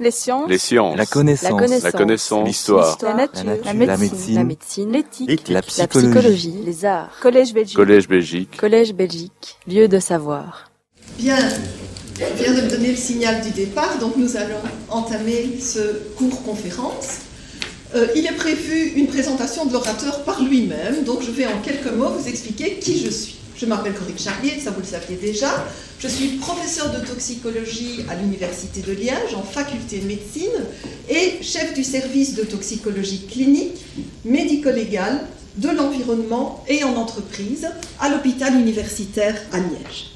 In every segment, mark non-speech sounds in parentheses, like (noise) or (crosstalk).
Les sciences. Les sciences. La connaissance. La connaissance. L'histoire. La nature. La nature. La médecine. médecine. La médecine. L'éthique. La La psychologie. Les arts. Collège Belgique. Collège Belgique. Collège Belgique. Lieu de savoir. Bien, je viens de me donner le signal du départ, donc nous allons entamer ce cours conférence. Euh, il est prévu une présentation de l'orateur par lui-même, donc je vais en quelques mots vous expliquer qui je suis. Je m'appelle Corinne Charlier, ça vous le saviez déjà. Je suis professeur de toxicologie à l'Université de Liège en faculté de médecine et chef du service de toxicologie clinique, médico-légale, de l'environnement et en entreprise à l'hôpital universitaire à Liège.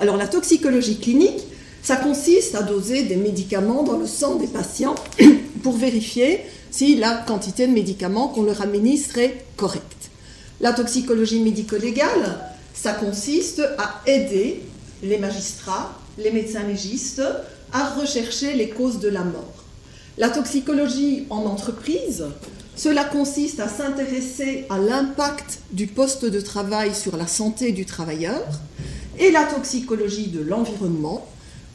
Alors la toxicologie clinique, ça consiste à doser des médicaments dans le sang des patients (clears throat) pour vérifier si la quantité de médicaments qu'on leur administre est correcte. La toxicologie médico-légale, ça consiste à aider les magistrats, les médecins légistes à rechercher les causes de la mort. La toxicologie en entreprise, cela consiste à s'intéresser à l'impact du poste de travail sur la santé du travailleur. Et la toxicologie de l'environnement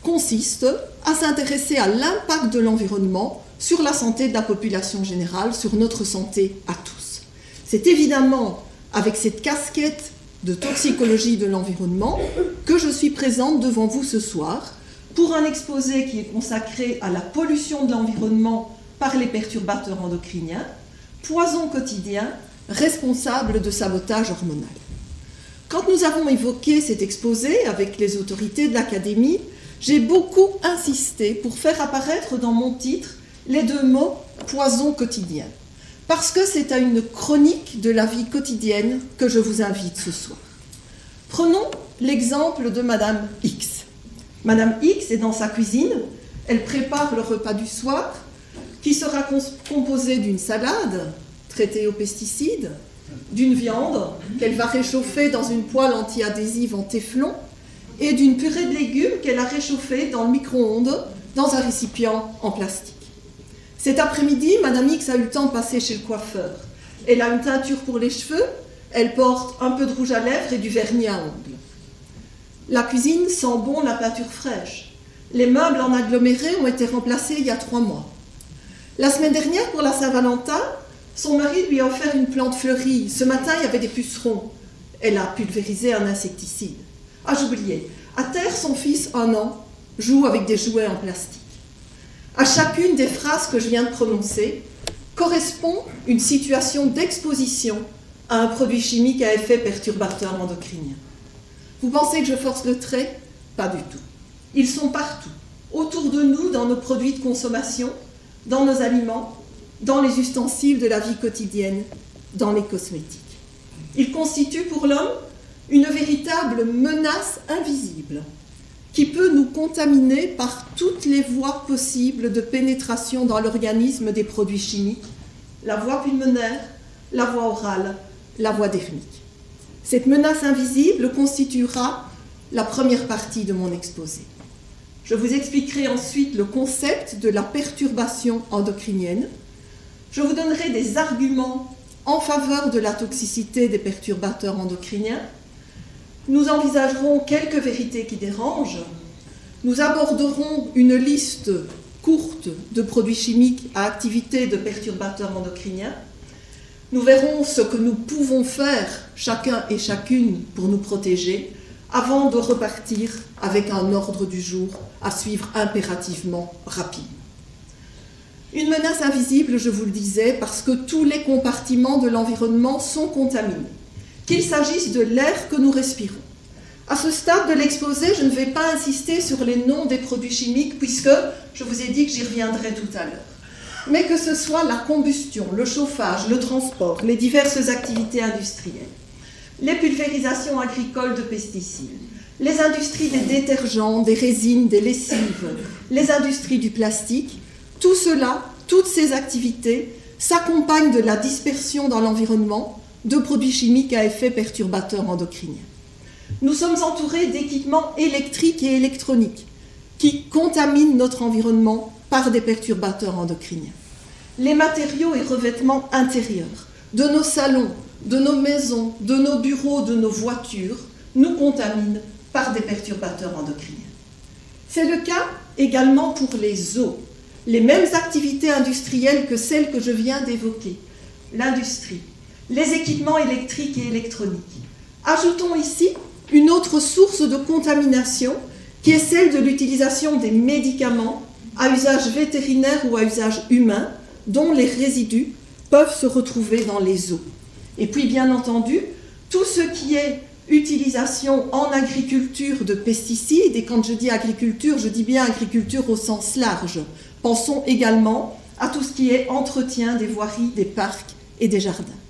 consiste à s'intéresser à l'impact de l'environnement sur la santé de la population générale, sur notre santé à tous. C'est évidemment avec cette casquette de toxicologie de l'environnement que je suis présente devant vous ce soir pour un exposé qui est consacré à la pollution de l'environnement par les perturbateurs endocriniens, poison quotidien responsable de sabotage hormonal. Quand nous avons évoqué cet exposé avec les autorités de l'Académie, j'ai beaucoup insisté pour faire apparaître dans mon titre les deux mots poison quotidien, parce que c'est à une chronique de la vie quotidienne que je vous invite ce soir. Prenons l'exemple de Madame X. Madame X est dans sa cuisine, elle prépare le repas du soir, qui sera composé d'une salade traitée aux pesticides, d'une viande qu'elle va réchauffer dans une poêle anti-adhésive en téflon et d'une purée de légumes qu'elle a réchauffée dans le micro-ondes dans un récipient en plastique. Cet après-midi, Madame X a eu le temps de passer chez le coiffeur. Elle a une teinture pour les cheveux, elle porte un peu de rouge à lèvres et du vernis à ongles. La cuisine sent bon la peinture fraîche. Les meubles en aggloméré ont été remplacés il y a trois mois. La semaine dernière, pour la Saint-Valentin, son mari lui a offert une plante fleurie. Ce matin, il y avait des pucerons. Elle a pulvérisé un insecticide. Ah, j'oubliais. À terre, son fils, un an, joue avec des jouets en plastique. À chacune des phrases que je viens de prononcer correspond une situation d'exposition à un produit chimique à effet perturbateur endocrinien. Vous pensez que je force le trait? Pas du tout. Ils sont partout, autour de nous, dans nos produits de consommation, dans nos aliments, dans les ustensiles de la vie quotidienne, dans les cosmétiques. Ils constituent pour l'homme une véritable menace invisible qui peut nous contaminer par toutes les voies possibles de pénétration dans l'organisme des produits chimiques, la voie pulmonaire, la voie orale, la voie dermique. Cette menace invisible constituera la première partie de mon exposé. Je vous expliquerai ensuite le concept de la perturbation endocrinienne. Je vous donnerai des arguments en faveur de la toxicité des perturbateurs endocriniens. Nous envisagerons quelques vérités qui dérangent. Nous aborderons une liste courte de produits chimiques à activité de perturbateurs endocriniens. Nous verrons ce que nous pouvons faire chacun et chacune pour nous protéger avant de repartir avec un ordre du jour à suivre impérativement rapide. Une menace invisible, je vous le disais, parce que tous les compartiments de l'environnement sont contaminés, qu'il s'agisse de l'air que nous respirons. À ce stade de l'exposé, je ne vais pas insister sur les noms des produits chimiques, puisque je vous ai dit que j'y reviendrai tout à l'heure. Mais que ce soit la combustion, le chauffage, le transport, les diverses activités industrielles, les pulvérisations agricoles de pesticides, les industries des détergents, des résines, des lessives, les industries du plastique, tout cela, toutes ces activités s'accompagnent de la dispersion dans l'environnement de produits chimiques à effet perturbateur endocrinien. Nous sommes entourés d'équipements électriques et électroniques qui contaminent notre environnement par des perturbateurs endocriniens. Les matériaux et revêtements intérieurs de nos salons, de nos maisons, de nos bureaux, de nos voitures nous contaminent par des perturbateurs endocriniens. C'est le cas également pour les eaux. les mêmes activités industrielles que celles que je viens d'évoquer, l'industrie, les équipements électriques et électroniques. Ajoutons ici une autre source de contamination qui est celle de l'utilisation des médicaments à usage vétérinaire ou à usage humain, dont les résidus peuvent se retrouver dans les eaux. Et puis, bien entendu, tout ce qui est utilisation en agriculture de pesticides, et quand je dis agriculture, je dis bien agriculture au sens large. Pensons également à tout ce qui est entretien des voiries, des parcs et des jardins.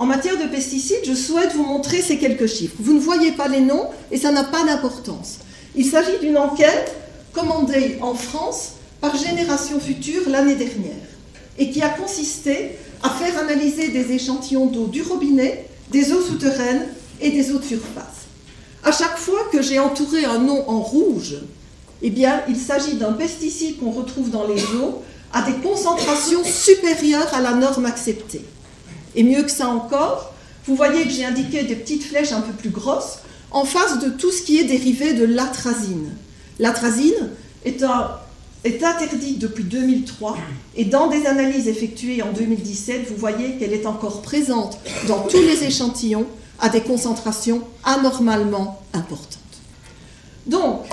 En matière de pesticides, je souhaite vous montrer ces quelques chiffres. Vous ne voyez pas les noms et ça n'a pas d'importance. Il s'agit d'une enquête commandée en France par Génération Future l'année dernière et qui a consisté à faire analyser des échantillons d'eau du robinet, des eaux souterraines et des eaux de surface. À chaque fois que j'ai entouré un nom en rouge, eh bien, il s'agit d'un pesticide qu'on retrouve dans les eaux à des concentrations supérieures à la norme acceptée. Et mieux que ça encore, vous voyez que j'ai indiqué des petites flèches un peu plus grosses en face de tout ce qui est dérivé de l'atrazine. L'atrazine est, interdite depuis 2003 et dans des analyses effectuées en 2017, vous voyez qu'elle est encore présente dans tous les échantillons à des concentrations anormalement importantes. Donc,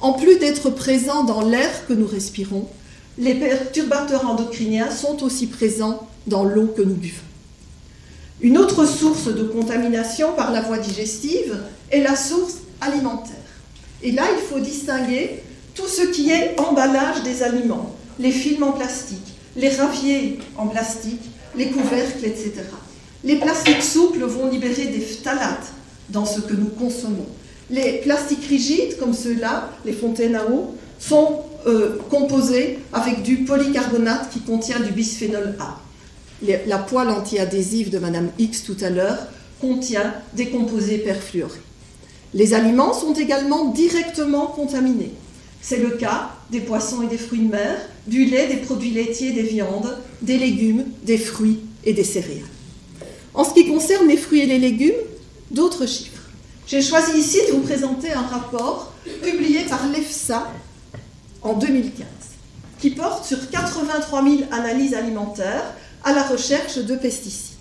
en plus d'être présents dans l'air que nous respirons, les perturbateurs endocriniens sont aussi présents dans l'eau que nous buvons. Une autre source de contamination par la voie digestive est la source alimentaire. Et là, il faut distinguer tout ce qui est emballage des aliments, les films en plastique, les raviers en plastique, les couvercles, etc. Les plastiques souples vont libérer des phtalates dans ce que nous consommons. Les plastiques rigides, comme ceux-là, les fontaines à eau, sont euh, composés avec du polycarbonate qui contient du bisphénol A. la poêle antiadhésive de Madame X tout à l'heure contient des composés perfluorés. Les aliments sont également directement contaminés. C'est le cas des poissons et des fruits de mer, du lait, des produits laitiers, des viandes, des légumes, des fruits et des céréales. En ce qui concerne les fruits et les légumes, d'autres chiffres. J'ai choisi ici de vous présenter un rapport publié par l'EFSA en 2015, qui porte sur 83 000 analyses alimentaires à la recherche de pesticides.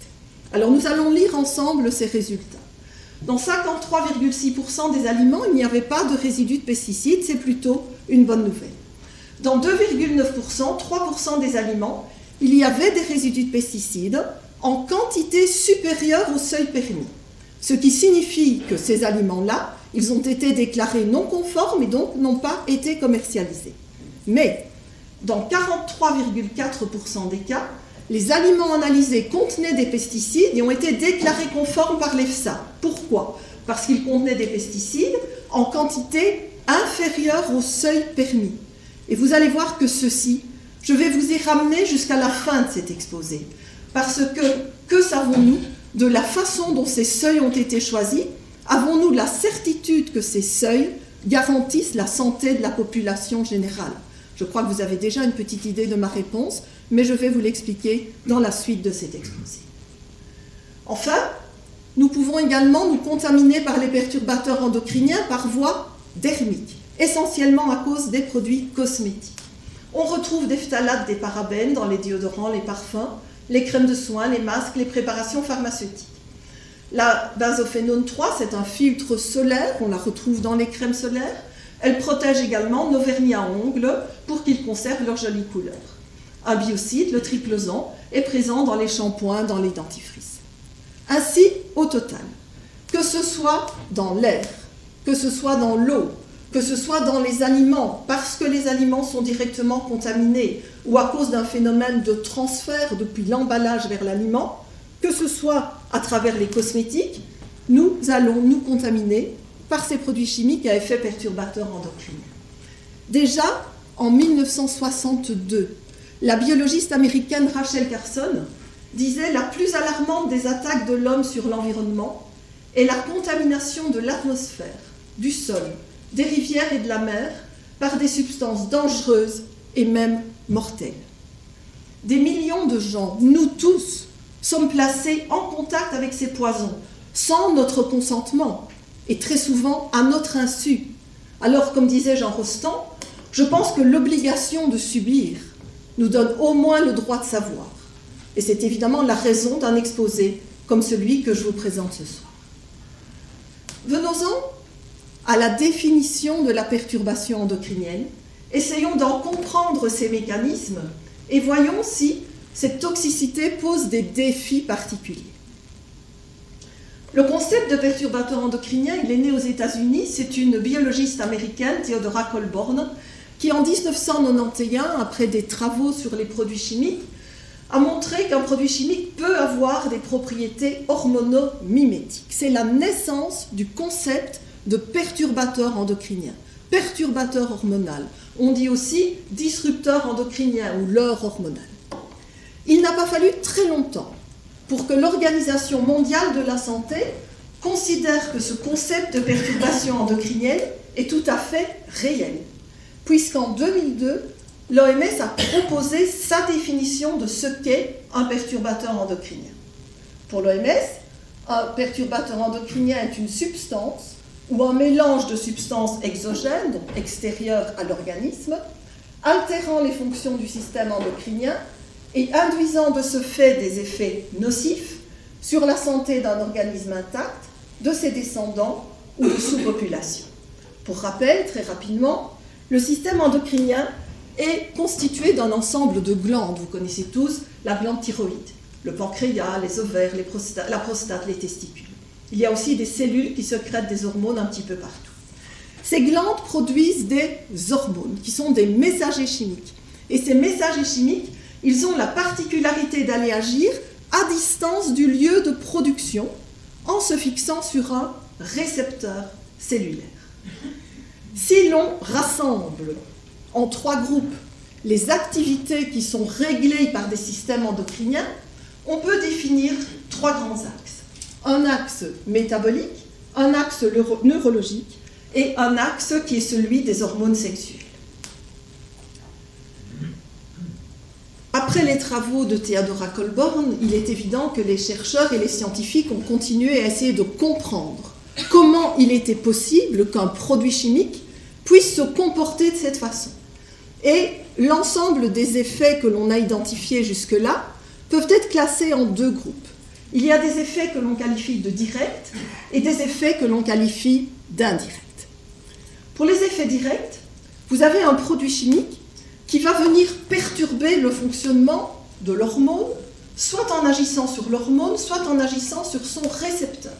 Alors nous allons lire ensemble ces résultats. Dans 53,6% des aliments, il n'y avait pas de résidus de pesticides, c'est plutôt une bonne nouvelle. Dans 2,9%, 3% des aliments, il y avait des résidus de pesticides en quantité supérieure au seuil permis ce qui signifie que ces aliments-là, ils ont été déclarés non conformes et donc n'ont pas été commercialisés. Mais dans 43,4% des cas, les aliments analysés contenaient des pesticides et ont été déclarés conformes par l'EFSA. Pourquoi? Parce qu'ils contenaient des pesticides en quantité inférieure au seuil permis. Et vous allez voir que ceci, je vais vous y ramener jusqu'à la fin de cet exposé. Parce que, que savons-nous de la façon dont ces seuils ont été choisis, avons-nous la certitude que ces seuils garantissent la santé de la population générale? Je crois que vous avez déjà une petite idée de ma réponse, mais je vais vous l'expliquer dans la suite de cet exposé. Enfin, nous pouvons également nous contaminer par les perturbateurs endocriniens par voie dermique, essentiellement à cause des produits cosmétiques. On retrouve des phtalates, des parabènes dans les déodorants, les parfums, les crèmes de soins, les masques, les préparations pharmaceutiques. La benzophénone 3, c'est un filtre solaire, on la retrouve dans les crèmes solaires. Elle protège également nos vernis à ongles pour qu'ils conservent leur jolie couleur. Un biocide, le triplosan, est présent dans les shampoings, dans les dentifrices. Ainsi, au total, que ce soit dans l'air, que ce soit dans l'eau, que ce soit dans les aliments, parce que les aliments sont directement contaminés, ou à cause d'un phénomène de transfert depuis l'emballage vers l'aliment, que ce soit à travers les cosmétiques, nous allons nous contaminer par ces produits chimiques à effet perturbateur endocrinien. Déjà, en 1962, la biologiste américaine Rachel Carson disait la plus alarmante des attaques de l'homme sur l'environnement est la contamination de l'atmosphère, du sol, des rivières et de la mer par des substances dangereuses et même mortelles. Des millions de gens, nous tous, sommes placés en contact avec ces poisons sans notre consentement et très souvent à notre insu. Alors, comme disait Jean Rostand, je pense que l'obligation de subir nous donne au moins le droit de savoir. Et c'est évidemment la raison d'un exposé comme celui que je vous présente ce soir. Venons-en à la définition de la perturbation endocrinienne. Essayons d'en comprendre ces mécanismes et voyons si cette toxicité pose des défis particuliers. Le concept de perturbateur endocrinien, il est né aux États-Unis. C'est une biologiste américaine, Theodora Colborn, qui en 1991, après des travaux sur les produits chimiques, a montré qu'un produit chimique peut avoir des propriétés hormono-mimétiques. C'est la naissance du concept de perturbateur endocrinien, perturbateur hormonal. On dit aussi disrupteur endocrinien ou leurre hormonal. Il n'a pas fallu très longtemps pour que l'Organisation mondiale de la santé considère que ce concept de perturbation endocrinienne est tout à fait réel, puisqu'en 2002, l'OMS a proposé sa définition de ce qu'est un perturbateur endocrinien. Pour l'OMS, un perturbateur endocrinien est une substance ou un mélange de substances exogènes, donc extérieures à l'organisme, altérant les fonctions du système endocrinien et induisant de ce fait des effets nocifs sur la santé d'un organisme intact, de ses descendants ou de sous-population. Pour rappel, très rapidement, le système endocrinien est constitué d'un ensemble de glandes. Vous connaissez tous la glande thyroïde, le pancréas, les ovaires, la prostate, les testicules. Il y a aussi des cellules qui secrètent des hormones un petit peu partout. Ces glandes produisent des hormones qui sont des messagers chimiques. Et ces messagers chimiques, ils ont la particularité d'aller agir à distance du lieu de production en se fixant sur un récepteur cellulaire. Si l'on rassemble en trois groupes les activités qui sont réglées par des systèmes endocriniens, on peut définir trois grands axes. Un axe métabolique, un axe neurologique et un axe qui est celui des hormones sexuelles. Après les travaux de Theodora Colborn, il est évident que les chercheurs et les scientifiques ont continué à essayer de comprendre comment il était possible qu'un produit chimique puisse se comporter de cette façon. Et l'ensemble des effets que l'on a identifiés jusque-là peuvent être classés en deux groupes. Il y a des effets que l'on qualifie de directs et des effets que l'on qualifie d'indirects. Pour les effets directs, vous avez un produit chimique qui va venir perturber le fonctionnement de l'hormone, soit en agissant sur l'hormone, soit en agissant sur son récepteur.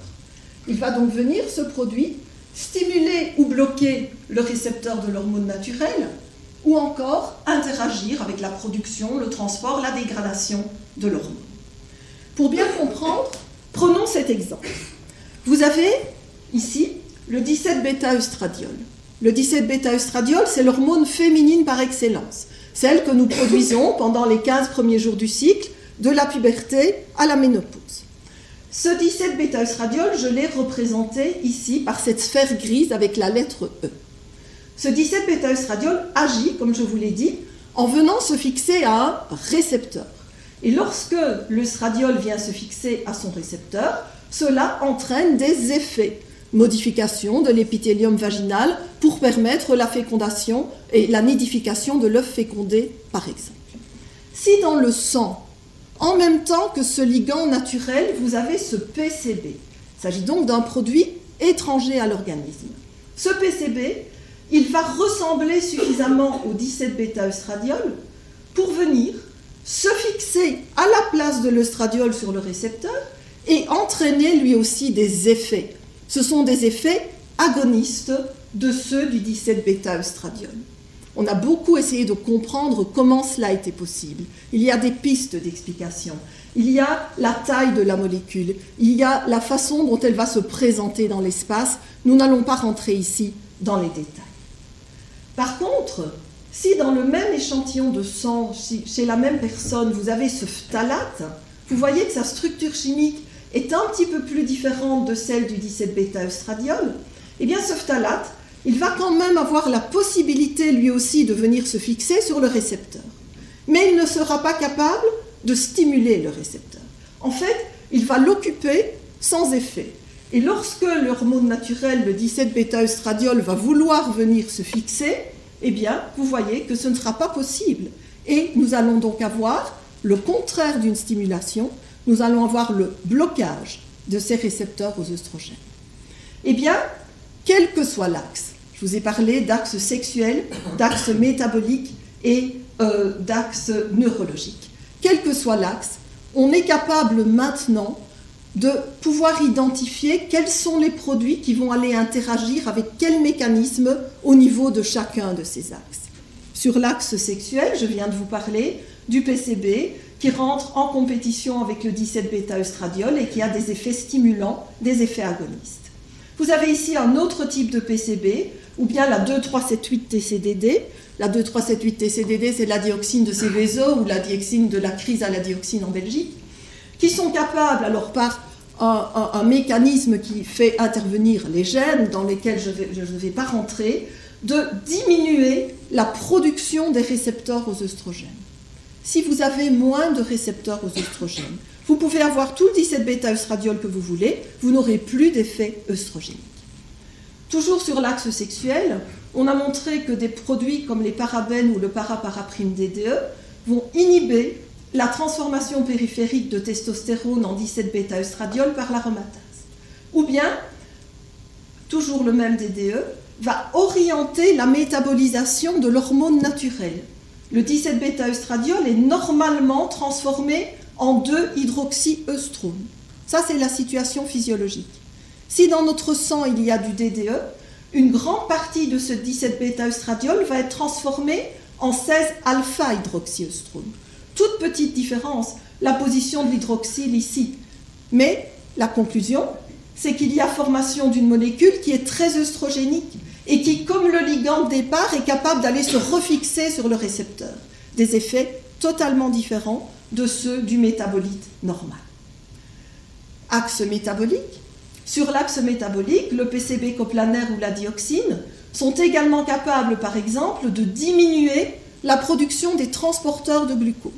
Il va donc venir, ce produit, stimuler ou bloquer le récepteur de l'hormone naturelle, ou encore interagir avec la production, le transport, la dégradation de l'hormone. Pour bien comprendre, prenons cet exemple. Vous avez ici le 17-bêta-œstradiol. Le 17-bêta-œstradiol, c'est l'hormone féminine par excellence, celle que nous produisons pendant les 15 premiers jours du cycle, de la puberté à la ménopause. Ce 17 bêta-œstradiol, je l'ai représenté ici par cette sphère grise avec la lettre E. Ce 17 bêta-œstradiol agit, comme je vous l'ai dit, en venant se fixer à un récepteur. Et lorsque l'œstradiol vient se fixer à son récepteur, cela entraîne des effets. Modification de l'épithélium vaginal pour permettre la fécondation et la nidification de l'œuf fécondé, par exemple. Si dans le sang, en même temps que ce ligand naturel, vous avez ce PCB. Il s'agit donc d'un produit étranger à l'organisme. Ce PCB, il va ressembler suffisamment au 17-bêta-œstradiol pour venir se fixer à la place de l'œstradiol sur le récepteur et entraîner lui aussi des effets. Ce sont des effets agonistes de ceux du 17-bêta-œstradiol. On a beaucoup essayé de comprendre comment cela était possible. Il y a des pistes d'explication. Il y a la taille de la molécule. Il y a la façon dont elle va se présenter dans l'espace. Nous n'allons pas rentrer ici dans les détails. Par contre, si dans le même échantillon de sang, chez la même personne, vous avez ce phtalate, vous voyez que sa structure chimique est un petit peu plus différente de celle du 17-bêta-œstradiol. Eh bien, ce phtalate, il va quand même avoir la possibilité lui aussi de venir se fixer sur le récepteur. Mais il ne sera pas capable de stimuler le récepteur. En fait, il va l'occuper sans effet. Et lorsque l'hormone naturelle, le 17 bêta-œstradiol, va vouloir venir se fixer, eh bien, vous voyez que ce ne sera pas possible. Et nous allons donc avoir le contraire d'une stimulation, nous allons avoir le blocage de ces récepteurs aux œstrogènes. Eh bien, quel que soit l'axe, je vous ai parlé d'axe sexuel, d'axe métabolique et euh, d'axe neurologique. Quel que soit l'axe, on est capable maintenant de pouvoir identifier quels sont les produits qui vont aller interagir avec quel mécanisme au niveau de chacun de ces axes. Sur l'axe sexuel, je viens de vous parler du PCB qui rentre en compétition avec le 17-bêta-œstradiol et qui a des effets stimulants, des effets agonistes. Vous avez ici un autre type de PCB, ou bien la 2378-TCDD. La 2378-TCDD, c'est la dioxine de Céveso ou la dioxine de la crise à la dioxine en Belgique, qui sont capables, alors par un, mécanisme qui fait intervenir les gènes, dans lesquels je ne vais pas rentrer, de diminuer la production des récepteurs aux œstrogènes si vous avez moins de récepteurs aux œstrogènes. Vous pouvez avoir tout le 17-bêta-œstradiol que vous voulez, vous n'aurez plus d'effet œstrogénique. Toujours sur l'axe sexuel, on a montré que des produits comme les parabènes ou le paraparaprime DDE vont inhiber la transformation périphérique de testostérone en 17-bêta-œstradiol par l'aromatase. Ou bien, toujours le même DDE, va orienter la métabolisation de l'hormone naturelle, le 17-bêta-œstradiol est normalement transformé en 2-hydroxyœstrone. Ça, c'est la situation physiologique. Si dans notre sang, il y a du DDE, une grande partie de ce 17-bêta-œstradiol va être transformée en 16-alpha-hydroxyœstrone. Toute petite différence, la position de l'hydroxyle ici. Mais la conclusion, c'est qu'il y a formation d'une molécule qui est très œstrogénique et qui, comme le ligand de départ, est capable d'aller se refixer sur le récepteur. Des effets totalement différents de ceux du métabolite normal. Axe métabolique. Sur l'axe métabolique, le PCB coplanaire ou la dioxine sont également capables, par exemple, de diminuer la production des transporteurs de glucose.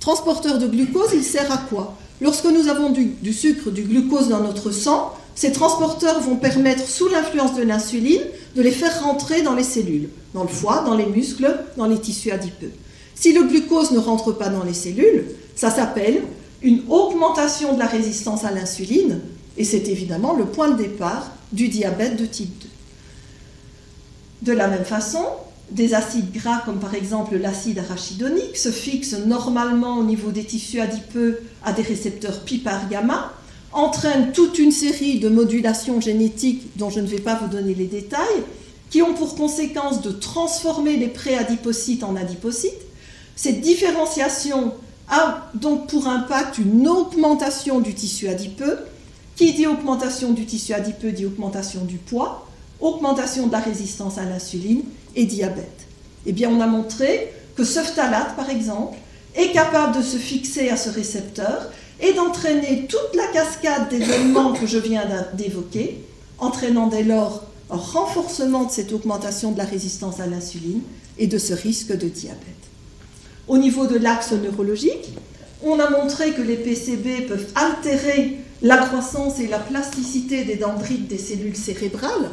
Transporteur de glucose, il sert à quoi? Lorsque nous avons du sucre, du glucose dans notre sang, ces transporteurs vont permettre, sous l'influence de l'insuline, de les faire rentrer dans les cellules, dans le foie, dans les muscles, dans les tissus adipeux. Si le glucose ne rentre pas dans les cellules, ça s'appelle une augmentation de la résistance à l'insuline, et c'est évidemment le point de départ du diabète de type 2. De la même façon, des acides gras comme par exemple l'acide arachidonique se fixent normalement au niveau des tissus adipeux à des récepteurs PIPAR gamma, entraîne toute une série de modulations génétiques dont je ne vais pas vous donner les détails, qui ont pour conséquence de transformer les préadipocytes en adipocytes. Cette différenciation a donc pour impact une augmentation du tissu adipeux. Qui dit augmentation du tissu adipeux dit augmentation du poids, augmentation de la résistance à l'insuline et diabète. Eh bien, on a montré que ce phtalate, par exemple, est capable de se fixer à ce récepteur et d'entraîner toute la cascade des éléments que je viens d'évoquer, entraînant dès lors un renforcement de cette augmentation de la résistance à l'insuline et de ce risque de diabète. Au niveau de l'axe neurologique, on a montré que les PCB peuvent altérer la croissance et la plasticité des dendrites des cellules cérébrales,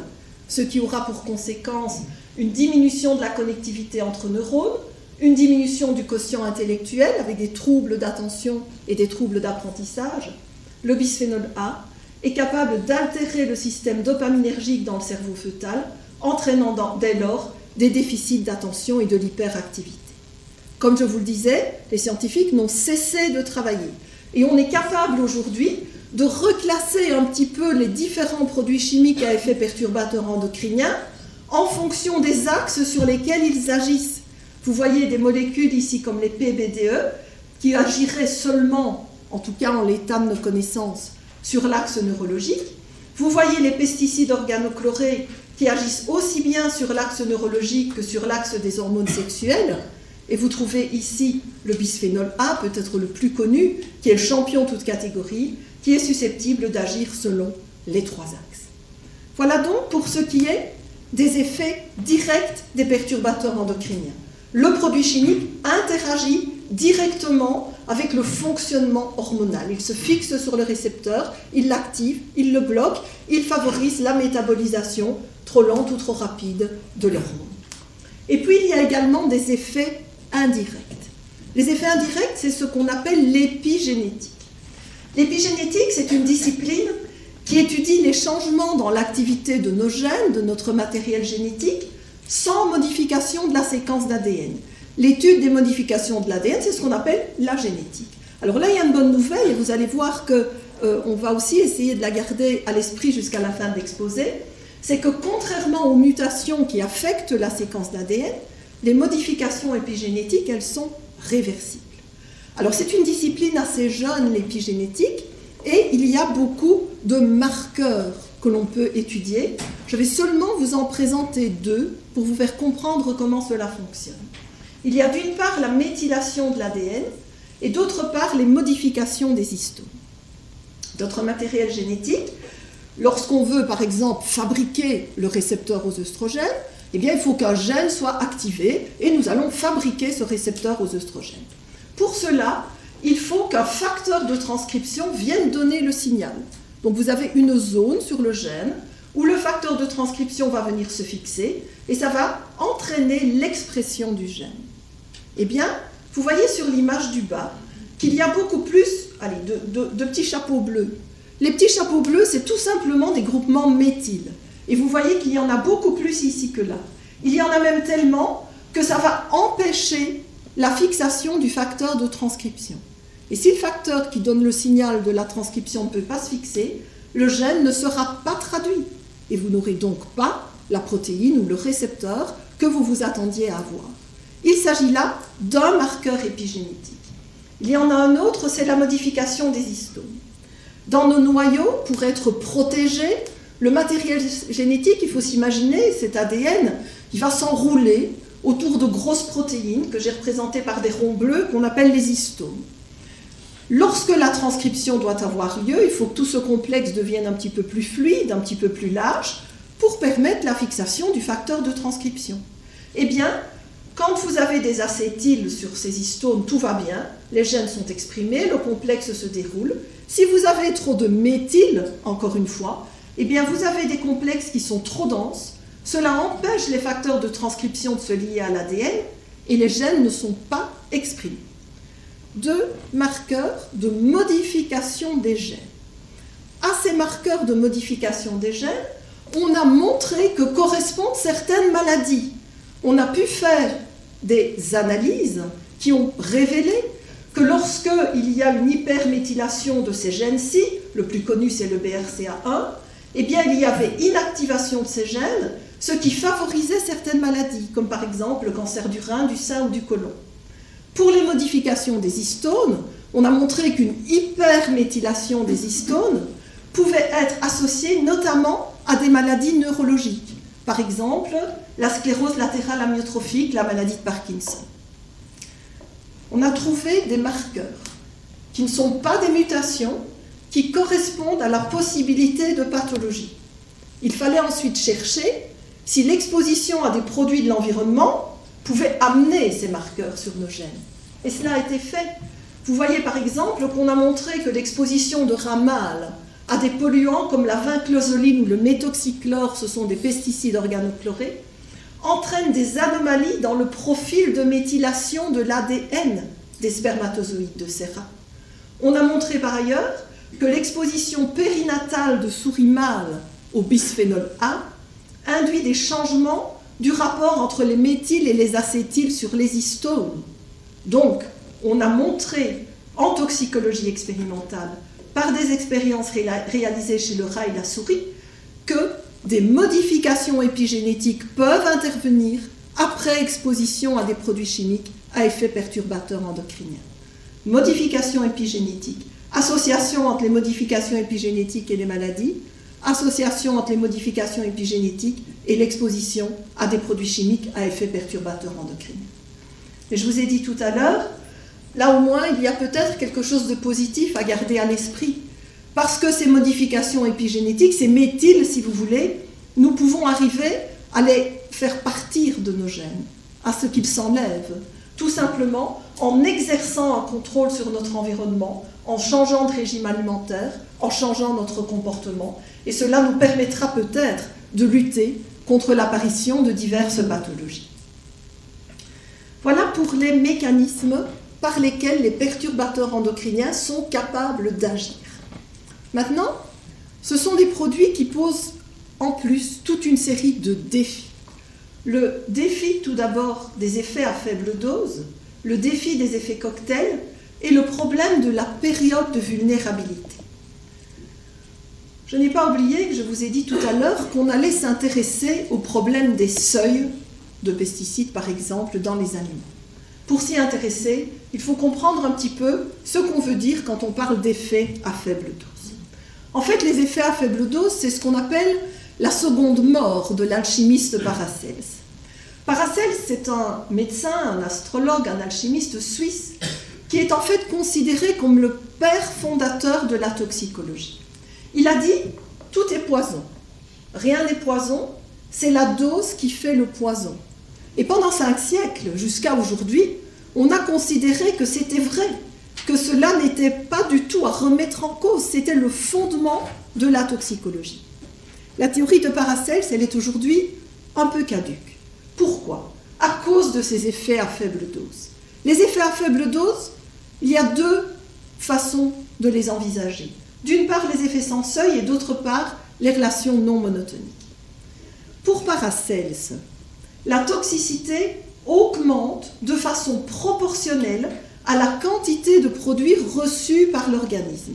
ce qui aura pour conséquence une diminution de la connectivité entre neurones, une diminution du quotient intellectuel avec des troubles d'attention et des troubles d'apprentissage, le bisphénol A est capable d'altérer le système dopaminergique dans le cerveau fœtal, entraînant dès lors des déficits d'attention et de l'hyperactivité. Comme je vous le disais, les scientifiques n'ont cessé de travailler. Et on est capable aujourd'hui de reclasser un petit peu les différents produits chimiques à effet perturbateur endocrinien en fonction des axes sur lesquels ils agissent. Vous voyez des molécules ici comme les PBDE qui agiraient seulement, en tout cas en l'état de nos connaissances, sur l'axe neurologique. Vous voyez les pesticides organochlorés qui agissent aussi bien sur l'axe neurologique que sur l'axe des hormones sexuelles. Et vous trouvez ici le bisphénol A, peut-être le plus connu, qui est le champion toute catégorie, qui est susceptible d'agir selon les trois axes. Voilà donc pour ce qui est des effets directs des perturbateurs endocriniens le produit chimique interagit directement avec le fonctionnement hormonal. Il se fixe sur le récepteur, il l'active, il le bloque, il favorise la métabolisation trop lente ou trop rapide de l'hormone. Et puis il y a également des effets indirects. Les effets indirects, c'est ce qu'on appelle l'épigénétique. L'épigénétique, c'est une discipline qui étudie les changements dans l'activité de nos gènes, de notre matériel génétique, sans modification de la séquence d'ADN. L'étude des modifications de l'ADN, c'est ce qu'on appelle la génétique. Alors là, il y a une bonne nouvelle, et vous allez voir que euh, on va aussi essayer de la garder à l'esprit jusqu'à la fin de l'exposé, c'est que contrairement aux mutations qui affectent la séquence d'ADN, les modifications épigénétiques, elles sont réversibles. Alors c'est une discipline assez jeune, l'épigénétique, et il y a beaucoup de marqueurs que l'on peut étudier. Je vais seulement vous en présenter deux pour vous faire comprendre comment cela fonctionne. Il y a d'une part la méthylation de l'ADN et d'autre part les modifications des histones. D'autres matériels génétiques, lorsqu'on veut par exemple fabriquer le récepteur aux œstrogènes, eh bien il faut qu'un gène soit activé et nous allons fabriquer ce récepteur aux œstrogènes. Pour cela, il faut qu'un facteur de transcription vienne donner le signal. Donc vous avez une zone sur le gène où le facteur de transcription va venir se fixer et ça va entraîner l'expression du gène. Eh bien, vous voyez sur l'image du bas qu'il y a beaucoup plus allez, de, petits chapeaux bleus. Les petits chapeaux bleus, c'est tout simplement des groupements méthyl. Et vous voyez qu'il y en a beaucoup plus ici que là. Il y en a même tellement que ça va empêcher la fixation du facteur de transcription. Et si le facteur qui donne le signal de la transcription ne peut pas se fixer, le gène ne sera pas traduit. Et vous n'aurez donc pas la protéine ou le récepteur que vous vous attendiez à avoir. Il s'agit là d'un marqueur épigénétique. Il y en a un autre, c'est la modification des histones. Dans nos noyaux, pour être protégé, le matériel génétique, il faut s'imaginer, cet ADN, il va s'enrouler autour de grosses protéines que j'ai représentées par des ronds bleus qu'on appelle les histones. Lorsque la transcription doit avoir lieu, il faut que tout ce complexe devienne un petit peu plus fluide, un petit peu plus large, pour permettre la fixation du facteur de transcription. Eh bien, quand vous avez des acétyles sur ces histones, tout va bien, les gènes sont exprimés, le complexe se déroule. Si vous avez trop de méthyle, encore une fois, eh bien vous avez des complexes qui sont trop denses, cela empêche les facteurs de transcription de se lier à l'ADN et les gènes ne sont pas exprimés. Deux marqueurs de modification des gènes. À ces marqueurs de modification des gènes, on a montré que correspondent certaines maladies on a pu faire des analyses qui ont révélé que lorsque il y a une hyperméthylation de ces gènes-ci, le plus connu c'est le BRCA1, eh il y avait inactivation de ces gènes, ce qui favorisait certaines maladies, comme par exemple le cancer du rein, du sein ou du côlon. Pour les modifications des histones, on a montré qu'une hyperméthylation des histones pouvait être associée notamment à des maladies neurologiques. Par exemple, la sclérose latérale amyotrophique, la maladie de Parkinson. On a trouvé des marqueurs qui ne sont pas des mutations, qui correspondent à la possibilité de pathologie. Il fallait ensuite chercher si l'exposition à des produits de l'environnement pouvait amener ces marqueurs sur nos gènes. Et cela a été fait. Vous voyez par exemple qu'on a montré que l'exposition de rats mâles à des polluants comme la vinclozoline ou le méthoxychlore, ce sont des pesticides organochlorés, entraîne des anomalies dans le profil de méthylation de l'ADN des spermatozoïdes de ces rats. On a montré par ailleurs que l'exposition périnatale de souris mâles au bisphénol A induit des changements du rapport entre les méthyles et les acétyles sur les histones. Donc, on a montré en toxicologie expérimentale, par des expériences réalisées chez le rat et la souris, que des modifications épigénétiques peuvent intervenir après exposition à des produits chimiques à effet perturbateur endocrinien. Modification épigénétique, association entre les modifications épigénétiques et les maladies, association entre les modifications épigénétiques et l'exposition à des produits chimiques à effet perturbateur endocrinien. Et je vous ai dit tout à l'heure, là au moins il y a peut-être quelque chose de positif à garder à l'esprit parce que ces modifications épigénétiques, ces méthyles, si vous voulez, nous pouvons arriver à les faire partir de nos gènes, à ce qu'ils s'enlèvent, tout simplement en exerçant un contrôle sur notre environnement, en changeant de régime alimentaire, en changeant notre comportement. Et cela nous permettra peut-être de lutter contre l'apparition de diverses pathologies. Voilà pour les mécanismes par lesquels les perturbateurs endocriniens sont capables d'agir. Maintenant, ce sont des produits qui posent en plus toute une série de défis. Le défi tout d'abord des effets à faible dose, le défi des effets cocktails et le problème de la période de vulnérabilité. Je n'ai pas oublié que je vous ai dit tout à l'heure qu'on allait s'intéresser au problème des seuils de pesticides, par exemple, dans les aliments. Pour s'y intéresser, il faut comprendre un petit peu ce qu'on veut dire quand on parle d'effets à faible dose. En fait, les effets à faible dose, c'est ce qu'on appelle la seconde mort de l'alchimiste Paracels. Paracels, c'est un médecin, un astrologue, un alchimiste suisse qui est en fait considéré comme le père fondateur de la toxicologie. Il a dit tout est poison. Rien n'est poison, c'est la dose qui fait le poison. Et pendant cinq siècles, jusqu'à aujourd'hui, on a considéré que c'était vrai, que cela n'était pas du tout à remettre en cause, c'était le fondement de la toxicologie. La théorie de Paracels, elle est aujourd'hui un peu caduque. Pourquoi? À cause de ces effets à faible dose. Les effets à faible dose, il y a deux façons de les envisager. D'une part, les effets sans seuil et d'autre part, les relations non monotoniques. Pour Paracels, la toxicité augmente de façon proportionnelle à la quantité de produits reçus par l'organisme.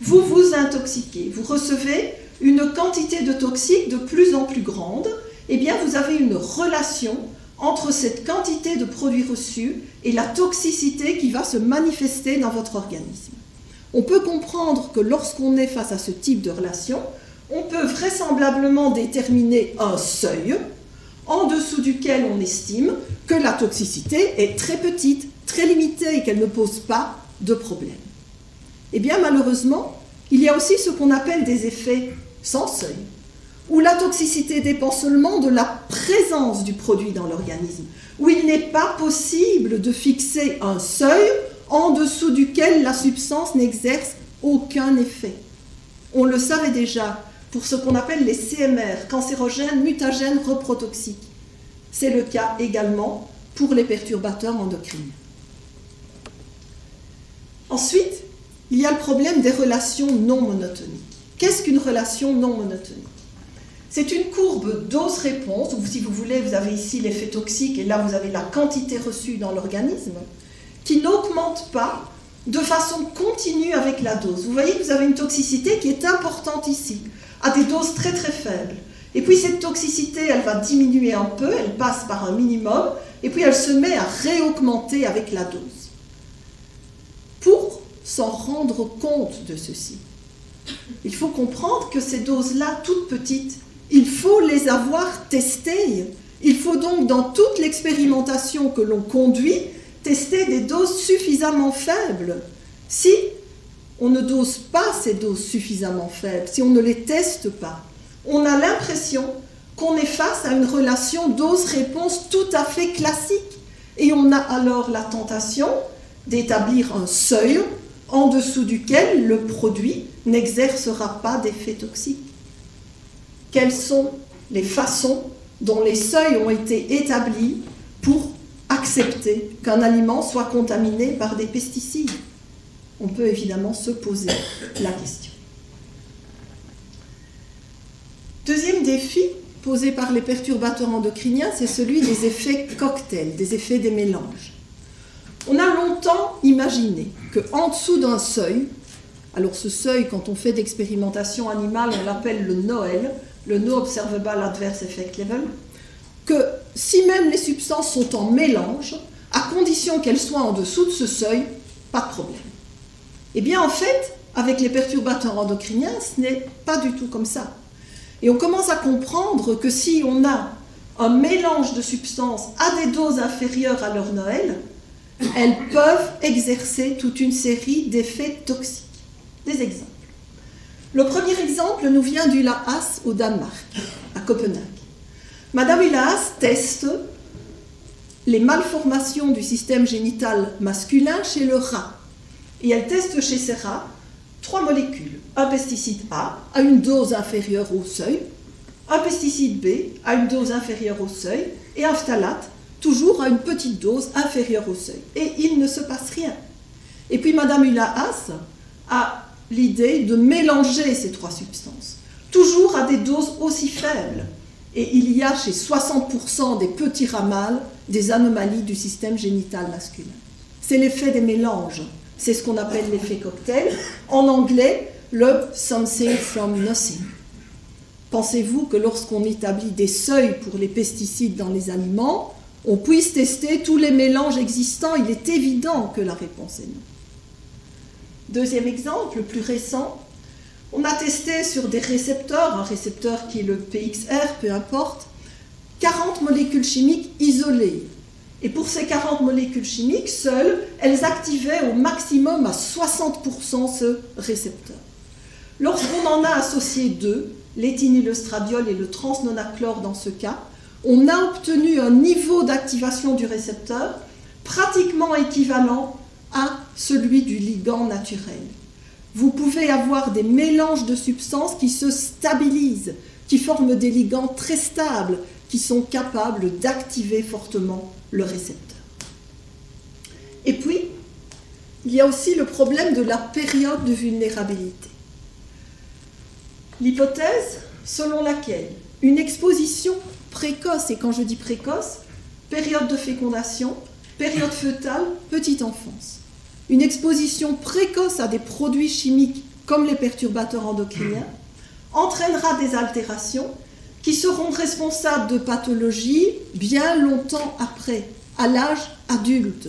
Vous vous intoxiquez, vous recevez une quantité de toxiques de plus en plus grande, eh bien vous avez une relation entre cette quantité de produits reçus et la toxicité qui va se manifester dans votre organisme. On peut comprendre que lorsqu'on est face à ce type de relation, on peut vraisemblablement déterminer un seuil en dessous duquel on estime que la toxicité est très petite, très limitée et qu'elle ne pose pas de problème. Eh bien malheureusement, il y a aussi ce qu'on appelle des effets sans seuil, où la toxicité dépend seulement de la présence du produit dans l'organisme, où il n'est pas possible de fixer un seuil en dessous duquel la substance n'exerce aucun effet. On le savait déjà pour ce qu'on appelle les CMR, cancérogènes, mutagènes, reprotoxiques. C'est le cas également pour les perturbateurs endocriniens. Ensuite, il y a le problème des relations non monotoniques. Qu'est-ce qu'une relation non monotonique? C'est une courbe dose-réponse, si vous voulez, vous avez ici l'effet toxique et là vous avez la quantité reçue dans l'organisme, qui n'augmente pas de façon continue avec la dose. Vous voyez que vous avez une toxicité qui est importante ici, à des doses très très faibles. Et puis cette toxicité, elle va diminuer un peu, elle passe par un minimum, et puis elle se met à réaugmenter avec la dose. Pour s'en rendre compte de ceci, il faut comprendre que ces doses-là, toutes petites, il faut les avoir testées. Il faut donc, dans toute l'expérimentation que l'on conduit, tester des doses suffisamment faibles. Si on ne dose pas ces doses suffisamment faibles, si on ne les teste pas, on a l'impression qu'on est face à une relation dose-réponse tout à fait classique. Et on a alors la tentation d'établir un seuil en dessous duquel le produit n'exercera pas d'effet toxique. Quelles sont les façons dont les seuils ont été établis pour accepter qu'un aliment soit contaminé par des pesticides On peut évidemment se poser la question. Deuxième défi posé par les perturbateurs endocriniens, c'est celui des effets cocktails, des effets des mélanges. On a longtemps imaginé qu'en dessous d'un seuil, alors ce seuil, quand on fait d'expérimentation animale, on l'appelle le NOEL, le No Observable Adverse Effect Level, que si même les substances sont en mélange, à condition qu'elles soient en dessous de ce seuil, pas de problème. Eh bien en fait, avec les perturbateurs endocriniens, ce n'est pas du tout comme ça. Et on commence à comprendre que si on a un mélange de substances à des doses inférieures à leur Noël, elles peuvent exercer toute une série d'effets toxiques. Des exemples. Le premier exemple nous vient du Laas au Danemark, à Copenhague. Madame Laas teste les malformations du système génital masculin chez le rat. Et elle teste chez ces rats trois molécules. Un pesticide A à une dose inférieure au seuil, un pesticide B à une dose inférieure au seuil et un phtalate toujours à une petite dose inférieure au seuil. Et il ne se passe rien. Et puis Madame Ulaas a l'idée de mélanger ces trois substances, toujours à des doses aussi faibles. Et il y a chez 60% des petits ramals des anomalies du système génital masculin. C'est l'effet des mélanges. C'est ce qu'on appelle l'effet cocktail. En anglais, le something from nothing. Pensez-vous que lorsqu'on établit des seuils pour les pesticides dans les aliments, on puisse tester tous les mélanges existants? Il est évident que la réponse est non. Deuxième exemple, le plus récent, on a testé sur des récepteurs, un récepteur qui est le PXR, peu importe, 40 molécules chimiques isolées. Et pour ces 40 molécules chimiques, seules, elles activaient au maximum à 60% ce récepteur. Lorsqu'on en a associé deux, l'éthénylestradiol et le transnonachlore dans ce cas, on a obtenu un niveau d'activation du récepteur pratiquement équivalent à celui du ligand naturel. Vous pouvez avoir des mélanges de substances qui se stabilisent, qui forment des ligands très stables, qui sont capables d'activer fortement le récepteur. Et puis, il y a aussi le problème de la période de vulnérabilité. L'hypothèse selon laquelle une exposition précoce, et quand je dis précoce, période de fécondation, période fœtale, petite enfance, une exposition précoce à des produits chimiques comme les perturbateurs endocriniens entraînera des altérations qui seront responsables de pathologies bien longtemps après, à l'âge adulte.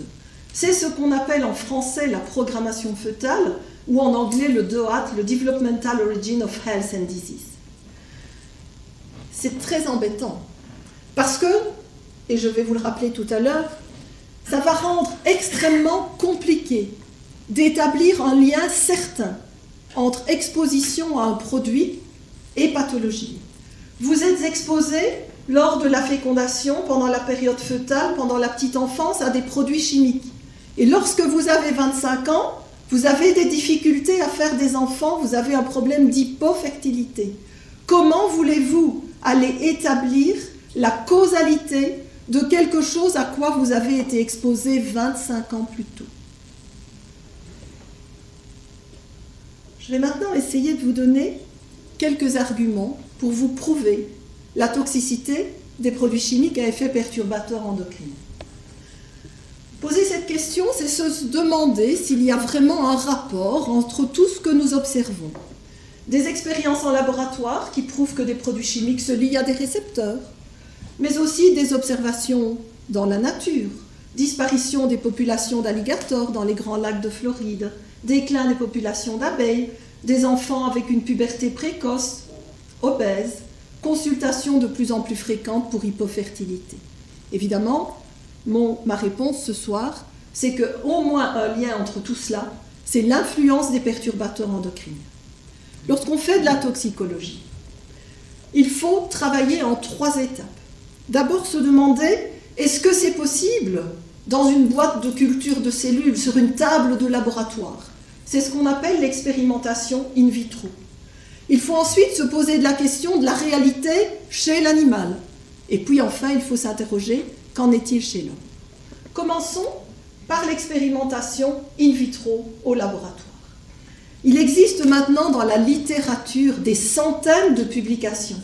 C'est ce qu'on appelle en français la programmation fœtale ou en anglais le DOAT, le Developmental Origin of Health and Disease. C'est très embêtant parce que, et je vais vous le rappeler tout à l'heure, ça va rendre extrêmement compliqué d'établir un lien certain entre exposition à un produit et pathologie. Vous êtes exposé lors de la fécondation, pendant la période fœtale, pendant la petite enfance, à des produits chimiques. Et lorsque vous avez 25 ans, vous avez des difficultés à faire des enfants, vous avez un problème d'hypofertilité. Comment voulez-vous aller établir la causalité de quelque chose à quoi vous avez été exposé 25 ans plus tôt. Je vais maintenant essayer de vous donner quelques arguments pour vous prouver la toxicité des produits chimiques à effet perturbateur endocrinien. Poser cette question, c'est se demander s'il y a vraiment un rapport entre tout ce que nous observons. Des expériences en laboratoire qui prouvent que des produits chimiques se lient à des récepteurs, mais aussi des observations dans la nature, disparition des populations d'alligators dans les grands lacs de Floride, déclin des populations d'abeilles, des enfants avec une puberté précoce, obèses, consultations de plus en plus fréquentes pour hypofertilité. Évidemment, ma réponse ce soir, c'est qu'au moins un lien entre tout cela, c'est l'influence des perturbateurs endocriniens. Lorsqu'on fait de la toxicologie, il faut travailler en trois étapes d'abord se demander est-ce que c'est possible dans une boîte de culture de cellules, sur une table de laboratoire? C'est ce qu'on appelle l'expérimentation in vitro. Il faut ensuite se poser la question de la réalité chez l'animal. Et puis enfin, il faut s'interroger qu'en est-il chez l'homme? Commençons par l'expérimentation in vitro au laboratoire. Il existe maintenant dans la littérature des centaines de publications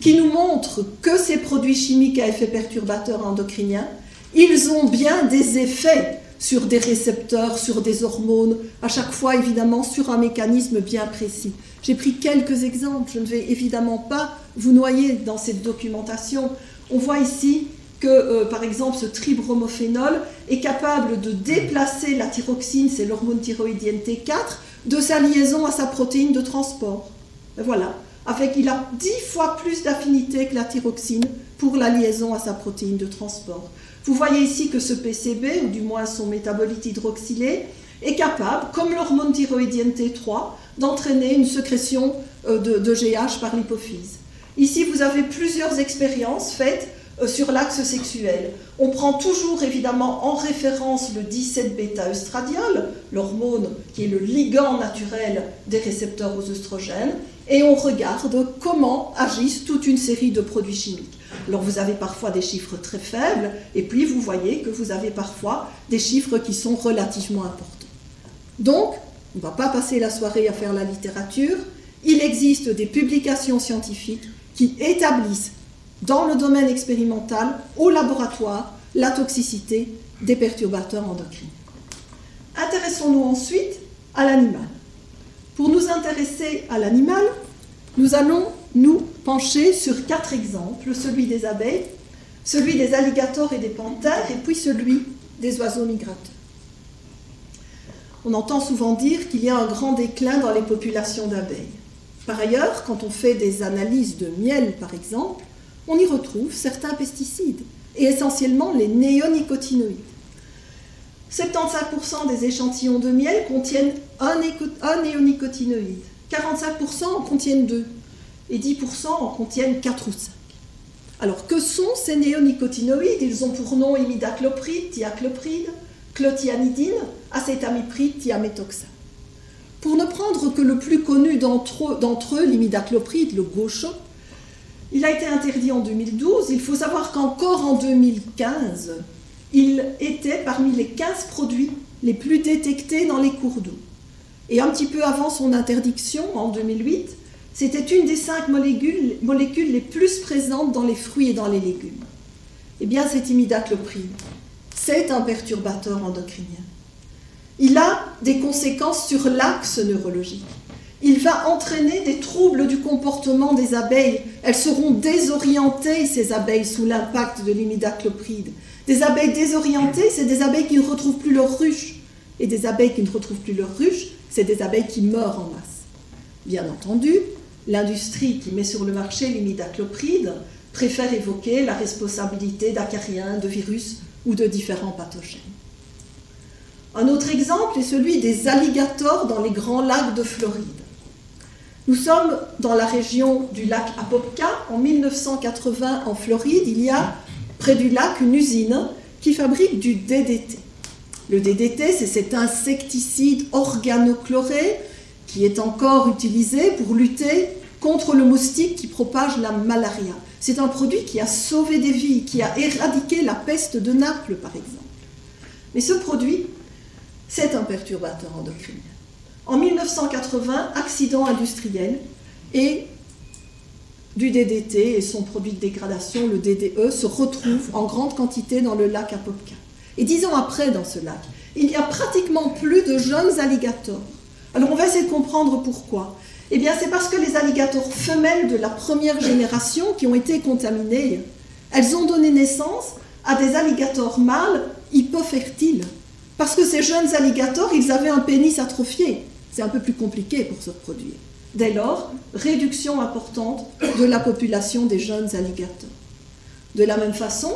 qui nous montre que ces produits chimiques à effet perturbateur endocrinien, ils ont bien des effets sur des récepteurs, sur des hormones, à chaque fois évidemment sur un mécanisme bien précis. J'ai pris quelques exemples, je ne vais évidemment pas vous noyer dans cette documentation. On voit ici que, euh, par exemple, ce tribromophénol est capable de déplacer la thyroxine, c'est l'hormone thyroïdienne T4, de sa liaison à sa protéine de transport. voilà, avec il a dix fois plus d'affinité que la thyroxine pour la liaison à sa protéine de transport. Vous voyez ici que ce PCB, ou du moins son métabolite hydroxylé, est capable, comme l'hormone thyroïdienne T3, d'entraîner une sécrétion euh, de, de GH par l'hypophyse. Ici, vous avez plusieurs expériences faites euh, sur l'axe sexuel. On prend toujours évidemment en référence le 17-bêta-œstradiol, l'hormone qui est le ligand naturel des récepteurs aux œstrogènes, et on regarde comment agissent toute une série de produits chimiques. Alors vous avez parfois des chiffres très faibles, et puis vous voyez que vous avez parfois des chiffres qui sont relativement importants. Donc, on ne va pas passer la soirée à faire la littérature, il existe des publications scientifiques qui établissent dans le domaine expérimental, au laboratoire, la toxicité des perturbateurs endocriniens. Intéressons-nous ensuite à l'animal. Pour nous intéresser à l'animal, nous allons nous pencher sur quatre exemples, celui des abeilles, celui des alligators et des panthères, et puis celui des oiseaux migrateurs. On entend souvent dire qu'il y a un grand déclin dans les populations d'abeilles. Par ailleurs, quand on fait des analyses de miel, par exemple, on y retrouve certains pesticides, et essentiellement les néonicotinoïdes. 75% des échantillons de miel contiennent un, néonicotinoïde, 45% en contiennent deux, et 10% en contiennent 4 ou 5. Alors, que sont ces néonicotinoïdes? Ils ont pour nom imidaclopride, thiaclopride, clothianidine, acétamipride, thiamétoxane. Pour ne prendre que le plus connu d'entre eux, l'imidaclopride, le gaucho, il a été interdit en 2012. Il faut savoir qu'encore en 2015, il était parmi les 15 produits les plus détectés dans les cours d'eau. Et un petit peu avant son interdiction, en 2008, c'était une des cinq molécules, les plus présentes dans les fruits et dans les légumes. Eh bien, c'est imidaclopride. C'est un perturbateur endocrinien. Il a des conséquences sur l'axe neurologique il va entraîner des troubles du comportement des abeilles. Elles seront désorientées, ces abeilles, sous l'impact de l'imidaclopride. Des abeilles désorientées, c'est des abeilles qui ne retrouvent plus leur ruche. Et des abeilles qui ne retrouvent plus leur ruche, c'est des abeilles qui meurent en masse. Bien entendu, l'industrie qui met sur le marché l'imidaclopride préfère évoquer la responsabilité d'acariens, de virus ou de différents pathogènes. Un autre exemple est celui des alligators dans les grands lacs de Floride. Nous sommes dans la région du lac Apopka. En 1980, en Floride, il y a près du lac une usine qui fabrique du DDT. Le DDT, c'est cet insecticide organochloré qui est encore utilisé pour lutter contre le moustique qui propage la malaria. C'est un produit qui a sauvé des vies, qui a éradiqué la peste de Naples, par exemple. Mais ce produit, c'est un perturbateur endocrinien. En 1980, accident industriel et du DDT et son produit de dégradation, le DDE, se retrouvent en grande quantité dans le lac Apopka. Et dix ans après, dans ce lac, il n'y a pratiquement plus de jeunes alligators. Alors on va essayer de comprendre pourquoi. Eh bien, c'est parce que les alligators femelles de la première génération qui ont été contaminés, elles ont donné naissance à des alligators mâles hypofertiles. Parce que ces jeunes alligators, ils avaient un pénis atrophié c'est un peu plus compliqué pour se reproduire. Dès lors, réduction importante de la population des jeunes alligators. De la même façon,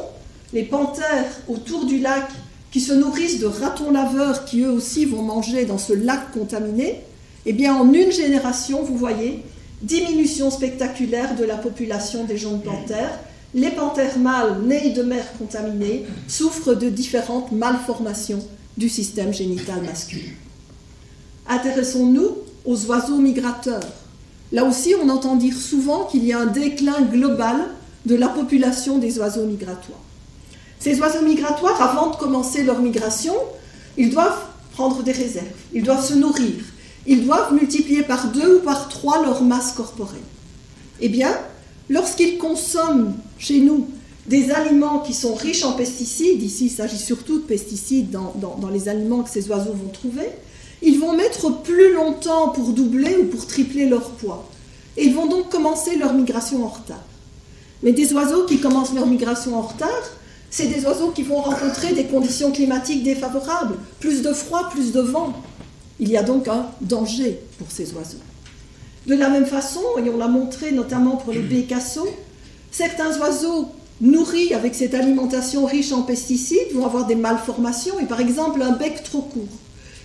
les panthères autour du lac qui se nourrissent de ratons laveurs qui eux aussi vont manger dans ce lac contaminé, eh en une génération, vous voyez, diminution spectaculaire de la population des jeunes panthères. Les panthères mâles nées de mères contaminées souffrent de différentes malformations du système génital masculin. Intéressons-nous aux oiseaux migrateurs. Là aussi, on entend dire souvent qu'il y a un déclin global de la population des oiseaux migratoires. Ces oiseaux migratoires, avant de commencer leur migration, ils doivent prendre des réserves, ils doivent se nourrir, ils doivent multiplier par deux ou par trois leur masse corporelle. Eh bien, lorsqu'ils consomment chez nous des aliments qui sont riches en pesticides, ici il s'agit surtout de pesticides dans, dans les aliments que ces oiseaux vont trouver, ils vont mettre plus longtemps pour doubler ou pour tripler leur poids. Et ils vont donc commencer leur migration en retard. Mais des oiseaux qui commencent leur migration en retard, c'est des oiseaux qui vont rencontrer des conditions climatiques défavorables, plus de froid, plus de vent. Il y a donc un danger pour ces oiseaux. De la même façon, et on l'a montré notamment pour les bécassos, certains oiseaux nourris avec cette alimentation riche en pesticides vont avoir des malformations et par exemple un bec trop court.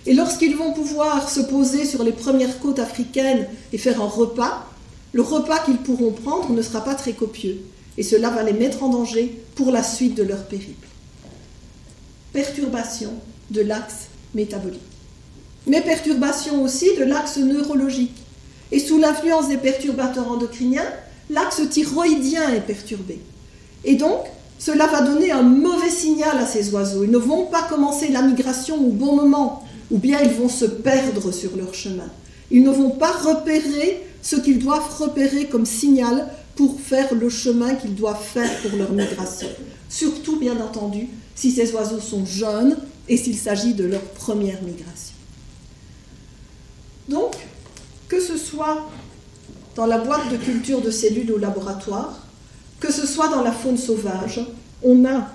Et lorsqu'ils vont pouvoir se poser sur les premières côtes africaines et faire un repas, le repas qu'ils pourront prendre ne sera pas très copieux. Et cela va les mettre en danger pour la suite de leur périple. Perturbation de l'axe métabolique. Mais perturbation aussi de l'axe neurologique. Et sous l'influence des perturbateurs endocriniens, l'axe thyroïdien est perturbé. Et donc, cela va donner un mauvais signal à ces oiseaux. Ils ne vont pas commencer la migration au bon moment, ou bien ils vont se perdre sur leur chemin. Ils ne vont pas repérer ce qu'ils doivent repérer comme signal pour faire le chemin qu'ils doivent faire pour leur migration. Surtout, bien entendu, si ces oiseaux sont jeunes et s'il s'agit de leur première migration. Donc, que ce soit dans la boîte de culture de cellules au laboratoire, que ce soit dans la faune sauvage, on a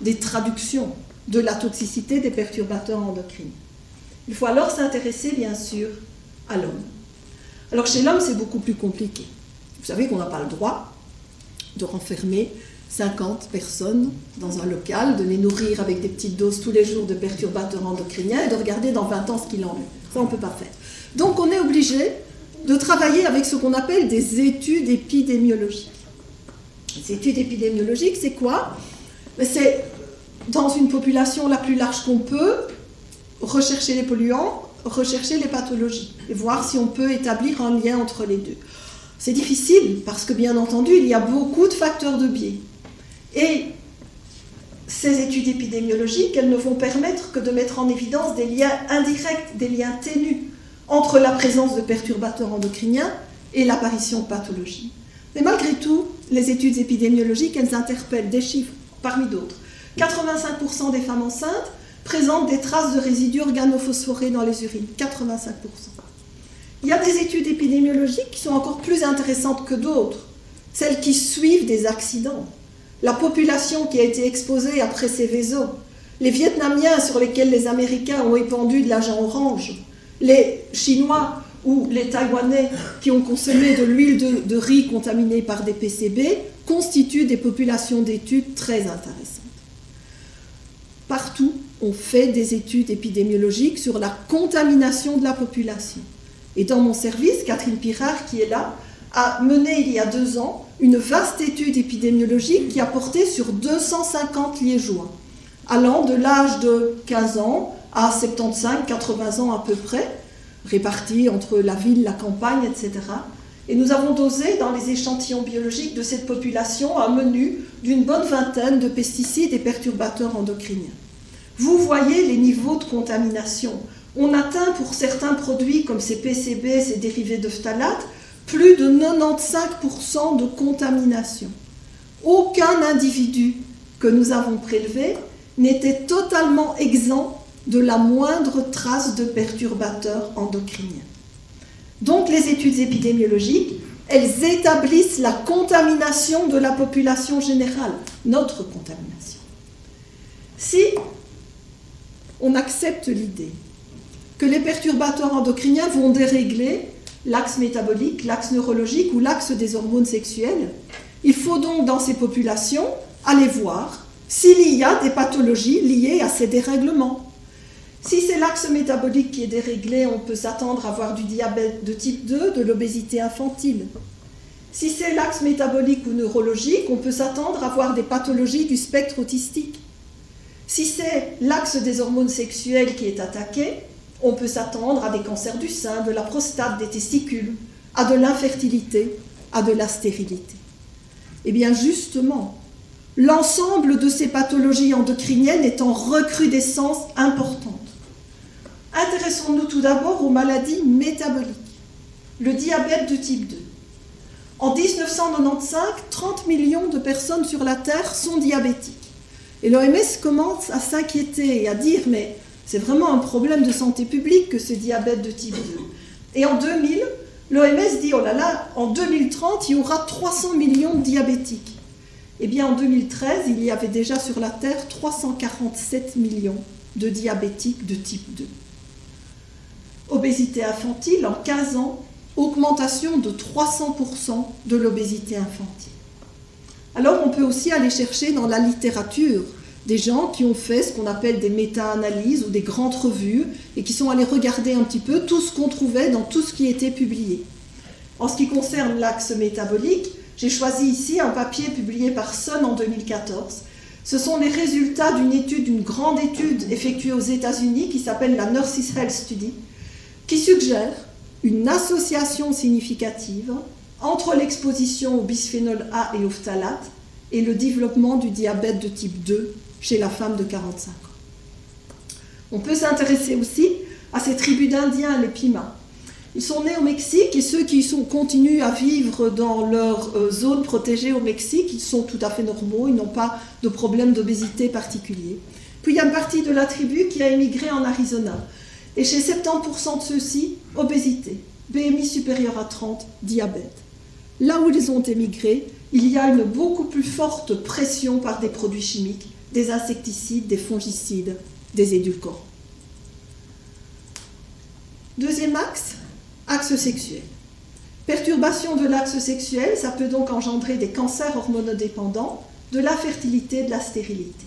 des traductions de la toxicité des perturbateurs endocriniens. Il faut alors s'intéresser, bien sûr, à l'homme. Alors chez l'homme, c'est beaucoup plus compliqué. Vous savez qu'on n'a pas le droit de renfermer 50 personnes dans un local, de les nourrir avec des petites doses tous les jours de perturbateurs endocriniens et de regarder dans 20 ans ce qu'il en est. Ça, on ne peut pas faire. Donc on est obligé de travailler avec ce qu'on appelle des études épidémiologiques. Les études épidémiologiques, c'est quoi? Ben, C'est dans une population la plus large qu'on peut, rechercher les polluants, rechercher les pathologies et voir si on peut établir un lien entre les deux. C'est difficile parce que bien entendu, il y a beaucoup de facteurs de biais. Et ces études épidémiologiques, elles ne vont permettre que de mettre en évidence des liens indirects, des liens ténus entre la présence de perturbateurs endocriniens et l'apparition de pathologies. Mais malgré tout, les études épidémiologiques, elles interpellent des chiffres parmi d'autres. 85% des femmes enceintes présentent des traces de résidus organophosphorés dans les urines. 85%. Il y a des études épidémiologiques qui sont encore plus intéressantes que d'autres, celles qui suivent des accidents. La population qui a été exposée après ces vaisseaux, les Vietnamiens sur lesquels les Américains ont épandu de l'agent orange, les Chinois ou les Taïwanais qui ont consommé de l'huile de, de, riz contaminée par des PCB constituent des populations d'études très intéressantes. Partout, on fait des études épidémiologiques sur la contamination de la population. Et dans mon service, Catherine Pirard, qui est là, a mené il y a deux ans une vaste étude épidémiologique qui a porté sur 250 liégeois, allant de l'âge de 15 ans à 75-80 ans à peu près, répartis entre la ville, la campagne, etc. Et nous avons dosé dans les échantillons biologiques de cette population un menu d'une bonne vingtaine de pesticides et perturbateurs endocriniens. Vous voyez les niveaux de contamination. On atteint pour certains produits comme ces PCB, ces dérivés de phtalate, plus de 95% de contamination. Aucun individu que nous avons prélevé n'était totalement exempt de la moindre trace de perturbateurs endocriniens. Donc les études épidémiologiques, elles établissent la contamination de la population générale, notre contamination. Si on accepte l'idée que les perturbateurs endocriniens vont dérégler l'axe métabolique, l'axe neurologique ou l'axe des hormones sexuelles, il faut donc dans ces populations aller voir s'il y a des pathologies liées à ces dérèglements. Si c'est l'axe métabolique qui est déréglé, on peut s'attendre à avoir du diabète de type 2, de l'obésité infantile. Si c'est l'axe métabolique ou neurologique, on peut s'attendre à avoir des pathologies du spectre autistique. Si c'est l'axe des hormones sexuelles qui est attaqué, on peut s'attendre à des cancers du sein, de la prostate, des testicules, à de l'infertilité, à de la stérilité. Eh bien justement, l'ensemble de ces pathologies endocriniennes est en recrudescence importante. Intéressons-nous tout d'abord aux maladies métaboliques. Le diabète de type 2. En 1995, 30 millions de personnes sur la Terre sont diabétiques. Et l'OMS commence à s'inquiéter et à dire mais c'est vraiment un problème de santé publique que ce diabète de type 2. Et en 2000, l'OMS dit oh là là, en 2030, il y aura 300 millions de diabétiques. Eh bien, en 2013, il y avait déjà sur la Terre 347 millions de diabétiques de type 2 obésité infantile, en 15 ans, augmentation de 300% de l'obésité infantile. Alors on peut aussi aller chercher dans la littérature des gens qui ont fait ce qu'on appelle des méta-analyses ou des grandes revues et qui sont allés regarder un petit peu tout ce qu'on trouvait dans tout ce qui était publié. En ce qui concerne l'axe métabolique, j'ai choisi ici un papier publié par Sun en 2014. Ce sont les résultats d'une étude, d'une grande étude effectuée aux États-Unis qui s'appelle la Nurses Health Study, qui suggère une association significative entre l'exposition au bisphénol A et au phtalate et le développement du diabète de type 2 chez la femme de 45 ans. On peut s'intéresser aussi à ces tribus d'Indiens, les Pima. Ils sont nés au Mexique et ceux qui sont, continuent à vivre dans leur euh, zone protégée au Mexique, ils sont tout à fait normaux, ils n'ont pas de problème d'obésité particulier. Puis il y a une partie de la tribu qui a émigré en Arizona. Et chez 70% de ceux-ci, obésité, BMI supérieur à 30, diabète. Là où ils ont émigré, il y a une beaucoup plus forte pression par des produits chimiques, des insecticides, des fongicides, des édulcorants. Deuxième axe, axe sexuel. Perturbation de l'axe sexuel, ça peut donc engendrer des cancers hormonodépendants, de la fertilité, de la stérilité.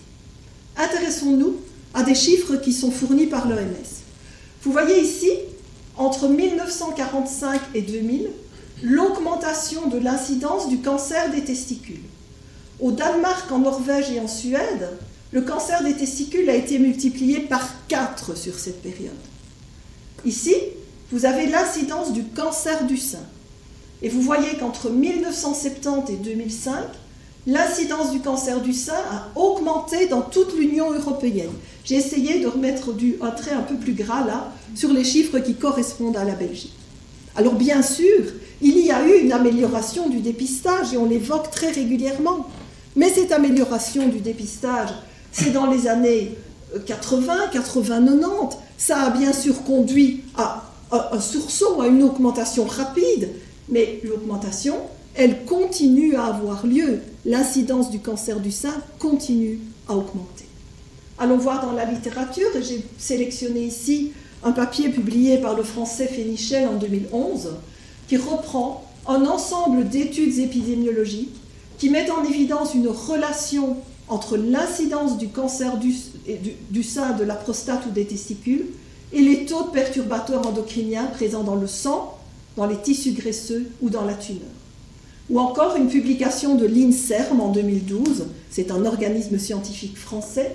Intéressons-nous à des chiffres qui sont fournis par l'OMS. Vous voyez ici, entre 1945 et 2000, l'augmentation de l'incidence du cancer des testicules. Au Danemark, en Norvège et en Suède, le cancer des testicules a été multiplié par 4 sur cette période. Ici, vous avez l'incidence du cancer du sein. Et vous voyez qu'entre 1970 et 2005, l'incidence du cancer du sein a augmenté dans toute l'Union européenne. J'ai essayé de remettre du, un trait un peu plus gras là sur les chiffres qui correspondent à la Belgique. Alors bien sûr, il y a eu une amélioration du dépistage et on l'évoque très régulièrement. Mais cette amélioration du dépistage, c'est dans les années 80, 80, 90. Ça a bien sûr conduit à un sursaut, à une augmentation rapide, mais l'augmentation, elle continue à avoir lieu. L'incidence du cancer du sein continue à augmenter. Allons voir dans la littérature, j'ai sélectionné ici un papier publié par le français Fénichel en 2011, qui reprend un ensemble d'études épidémiologiques qui mettent en évidence une relation entre l'incidence du cancer du, sein, de la prostate ou des testicules et les taux de perturbateurs endocriniens présents dans le sang, dans les tissus graisseux ou dans la tumeur. Ou encore une publication de l'INSERM en 2012, c'est un organisme scientifique français,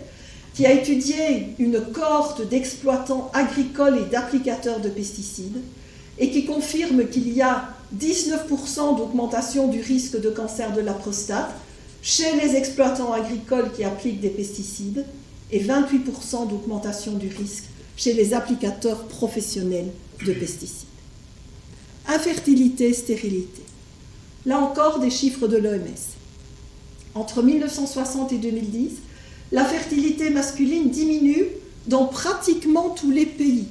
qui a étudié une cohorte d'exploitants agricoles et d'applicateurs de pesticides et qui confirme qu'il y a 19% d'augmentation du risque de cancer de la prostate chez les exploitants agricoles qui appliquent des pesticides et 28% d'augmentation du risque chez les applicateurs professionnels de pesticides. Infertilité, stérilité. Là encore, des chiffres de l'OMS. Entre 1960 et 2010, la fertilité masculine diminue dans pratiquement tous les pays.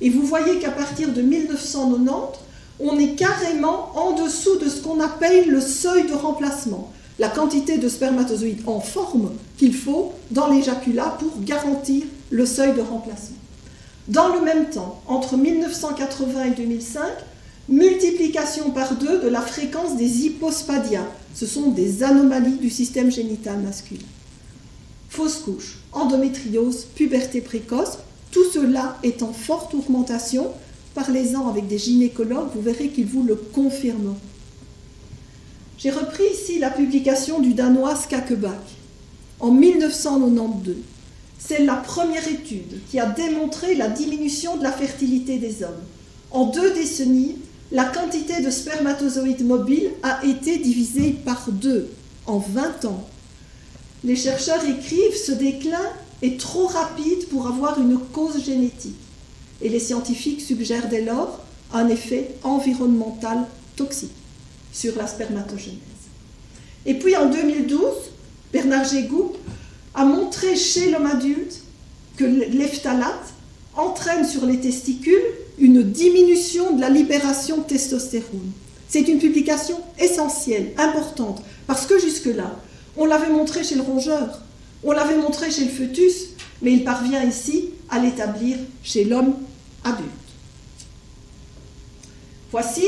Et vous voyez qu'à partir de 1990, on est carrément en dessous de ce qu'on appelle le seuil de remplacement, la quantité de spermatozoïdes en forme qu'il faut dans l'éjaculat pour garantir le seuil de remplacement. Dans le même temps, entre 1980 et 2005, multiplication par deux de la fréquence des hypospadias. Ce sont des anomalies du système génital masculin. Fausse couche, endométriose, puberté précoce, tout cela est en forte augmentation. Parlez-en avec des gynécologues, vous verrez qu'ils vous le confirmeront. J'ai repris ici la publication du Danois Skakebak en 1992. C'est la première étude qui a démontré la diminution de la fertilité des hommes. En deux décennies, la quantité de spermatozoïdes mobiles a été divisée par deux en 20 ans. Les chercheurs écrivent ce déclin est trop rapide pour avoir une cause génétique. Et les scientifiques suggèrent dès lors un effet environnemental toxique sur la spermatogenèse. Et puis en 2012, Bernard Gégou a montré chez l'homme adulte que l'ephtalate entraîne sur les testicules une diminution de la libération de testostérone. C'est une publication essentielle, importante, parce que jusque-là, on l'avait montré chez le rongeur, on l'avait montré chez le fœtus, mais il parvient ici à l'établir chez l'homme adulte. Voici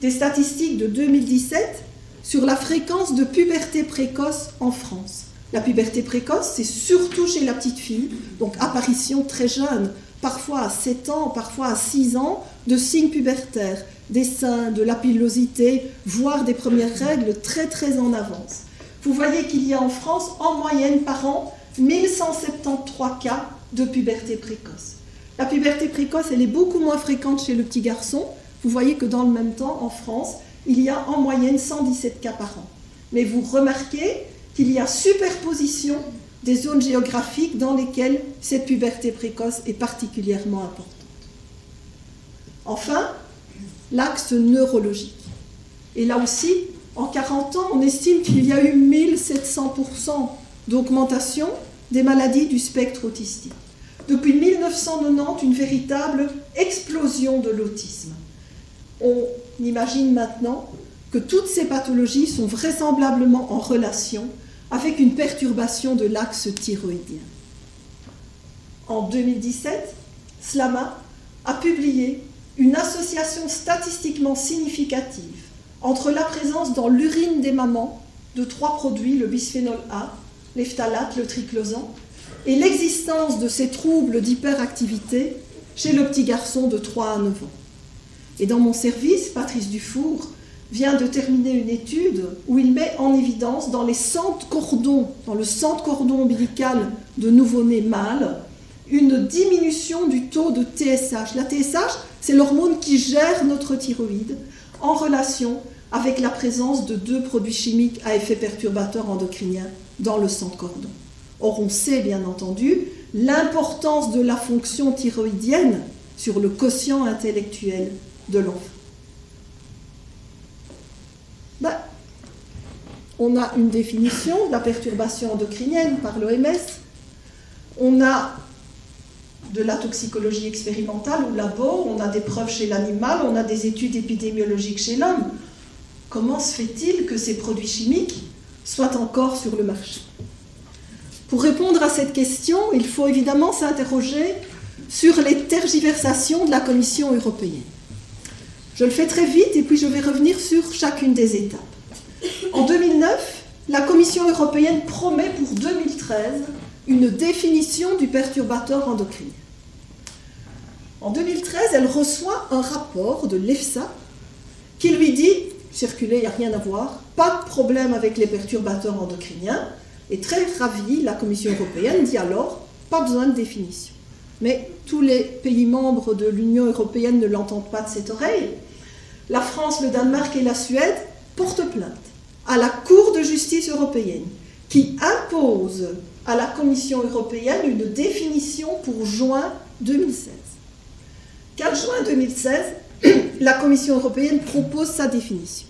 des statistiques de 2017 sur la fréquence de puberté précoce en France. La puberté précoce, c'est surtout chez la petite fille, donc apparition très jeune, parfois à 7 ans, parfois à 6 ans, de signes pubertaires, des seins, de la pilosité, voire des premières règles très très en avance. Vous voyez qu'il y a en France en moyenne par an 1173 cas de puberté précoce. La puberté précoce, elle est beaucoup moins fréquente chez le petit garçon. Vous voyez que dans le même temps, en France, il y a en moyenne 117 cas par an. Mais vous remarquez qu'il y a superposition des zones géographiques dans lesquelles cette puberté précoce est particulièrement importante. Enfin, l'axe neurologique. Et là aussi, en 40 ans, on estime qu'il y a eu 1700% d'augmentation des maladies du spectre autistique. Depuis 1990, une véritable explosion de l'autisme. On imagine maintenant que toutes ces pathologies sont vraisemblablement en relation avec une perturbation de l'axe thyroïdien. En 2017, SLAMA a publié une association statistiquement significative entre la présence dans l'urine des mamans de trois produits, le bisphénol A, les phtalates, le triclosan, et l'existence de ces troubles d'hyperactivité chez le petit garçon de 3 à 9 ans. Et dans mon service, Patrice Dufour vient de terminer une étude où il met en évidence dans dans le centre cordon ombilical de nouveau-nés mâles, une diminution du taux de TSH. La TSH, c'est l'hormone qui gère notre thyroïde en relation avec la présence de deux produits chimiques à effet perturbateur endocrinien dans le sang cordon. Or, on sait bien entendu l'importance de la fonction thyroïdienne sur le quotient intellectuel de l'enfant. Ben, on a une définition de la perturbation endocrinienne par l'OMS. On a de la toxicologie expérimentale au labo, on a des preuves chez l'animal, on a des études épidémiologiques chez l'homme. Comment se fait-il que ces produits chimiques soient encore sur le marché? Pour répondre à cette question, il faut évidemment s'interroger sur les tergiversations de la Commission européenne. Je le fais très vite et puis je vais revenir sur chacune des étapes. En 2009, la Commission européenne promet pour 2013 une définition du perturbateur endocrinien. En 2013, elle reçoit un rapport de l'EFSA qui lui dit circuler, il n'y a rien à voir, pas de problème avec les perturbateurs endocriniens. Et très ravie, la Commission européenne dit alors pas besoin de définition. Mais tous les pays membres de l'Union européenne ne l'entendent pas de cette oreille. La France, le Danemark et la Suède portent plainte à la Cour de justice européenne qui impose à la Commission européenne une définition pour juin 2016. 4 juin 2016, la Commission européenne propose sa définition.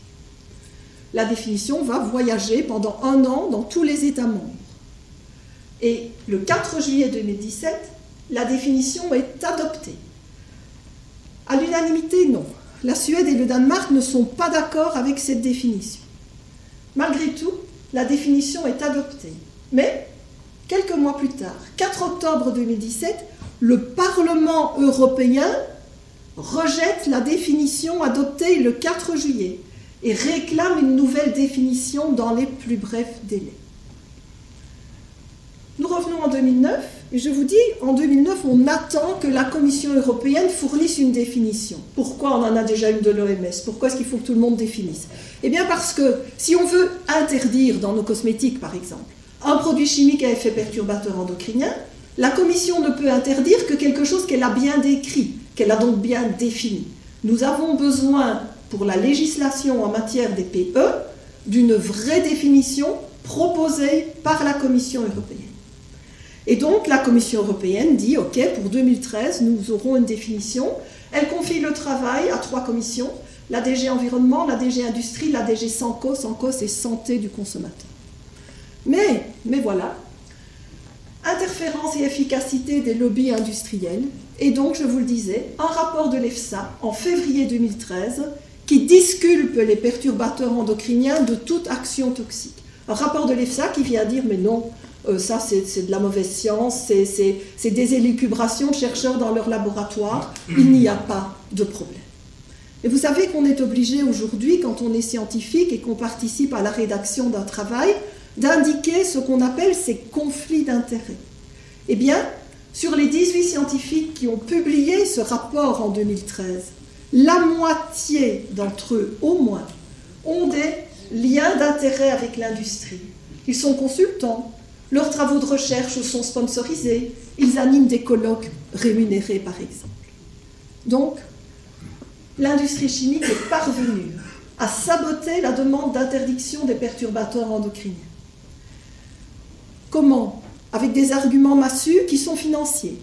La définition va voyager pendant un an dans tous les États membres. Et le 4 juillet 2017, la définition est adoptée. À l'unanimité, non. La Suède et le Danemark ne sont pas d'accord avec cette définition. Malgré tout, la définition est adoptée. Mais, quelques mois plus tard, 4 octobre 2017, le Parlement européen rejette la définition adoptée le 4 juillet et réclame une nouvelle définition dans les plus brefs délais. Nous revenons en 2009 et je vous dis, en 2009, on attend que la Commission européenne fournisse une définition. Pourquoi on en a déjà une de l'OMS Pourquoi est-ce qu'il faut que tout le monde définisse? Eh bien parce que si on veut interdire dans nos cosmétiques, par exemple, un produit chimique à effet perturbateur endocrinien, la Commission ne peut interdire que quelque chose qu'elle a bien décrit, qu'elle a donc bien défini. Nous avons besoin, pour la législation en matière des PE, d'une vraie définition proposée par la Commission européenne. Et donc la Commission européenne dit, OK, pour 2013, nous aurons une définition. Elle confie le travail à trois commissions, la DG Environnement, la DG Industrie, la DG Sanco. Sanco, c'est Santé du consommateur. Mais, mais voilà, interférence et efficacité des lobbies industriels, et donc, je vous le disais, un rapport de l'EFSA en février 2013 qui disculpe les perturbateurs endocriniens de toute action toxique. Un rapport de l'EFSA qui vient dire, mais non, euh, ça c'est de la mauvaise science, c'est des élucubrations de chercheurs dans leur laboratoire, il n'y a pas de problème. Et vous savez qu'on est obligé aujourd'hui, quand on est scientifique et qu'on participe à la rédaction d'un travail, d'indiquer ce qu'on appelle ces conflits d'intérêts. Eh bien, sur les 18 scientifiques qui ont publié ce rapport en 2013, la moitié d'entre eux, au moins, ont des liens d'intérêt avec l'industrie. Ils sont consultants, leurs travaux de recherche sont sponsorisés, ils animent des colloques rémunérés, par exemple. Donc, l'industrie chimique est parvenue à saboter la demande d'interdiction des perturbateurs endocriniens. Comment Avec des arguments massus qui sont financiers.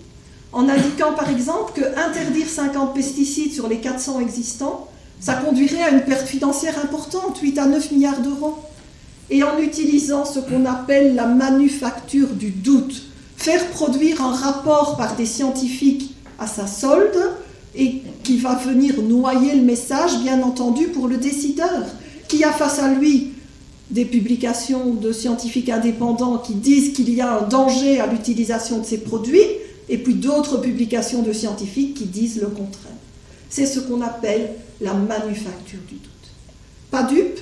En indiquant par exemple que interdire 50 pesticides sur les 400 existants, ça conduirait à une perte financière importante, 8 à 9 milliards d'euros. Et en utilisant ce qu'on appelle la manufacture du doute, faire produire un rapport par des scientifiques à sa solde et qui va venir noyer le message, bien entendu, pour le décideur, qui a face à lui des publications de scientifiques indépendants qui disent qu'il y a un danger à l'utilisation de ces produits, et puis d'autres publications de scientifiques qui disent le contraire. C'est ce qu'on appelle la manufacture du doute. Pas dupe,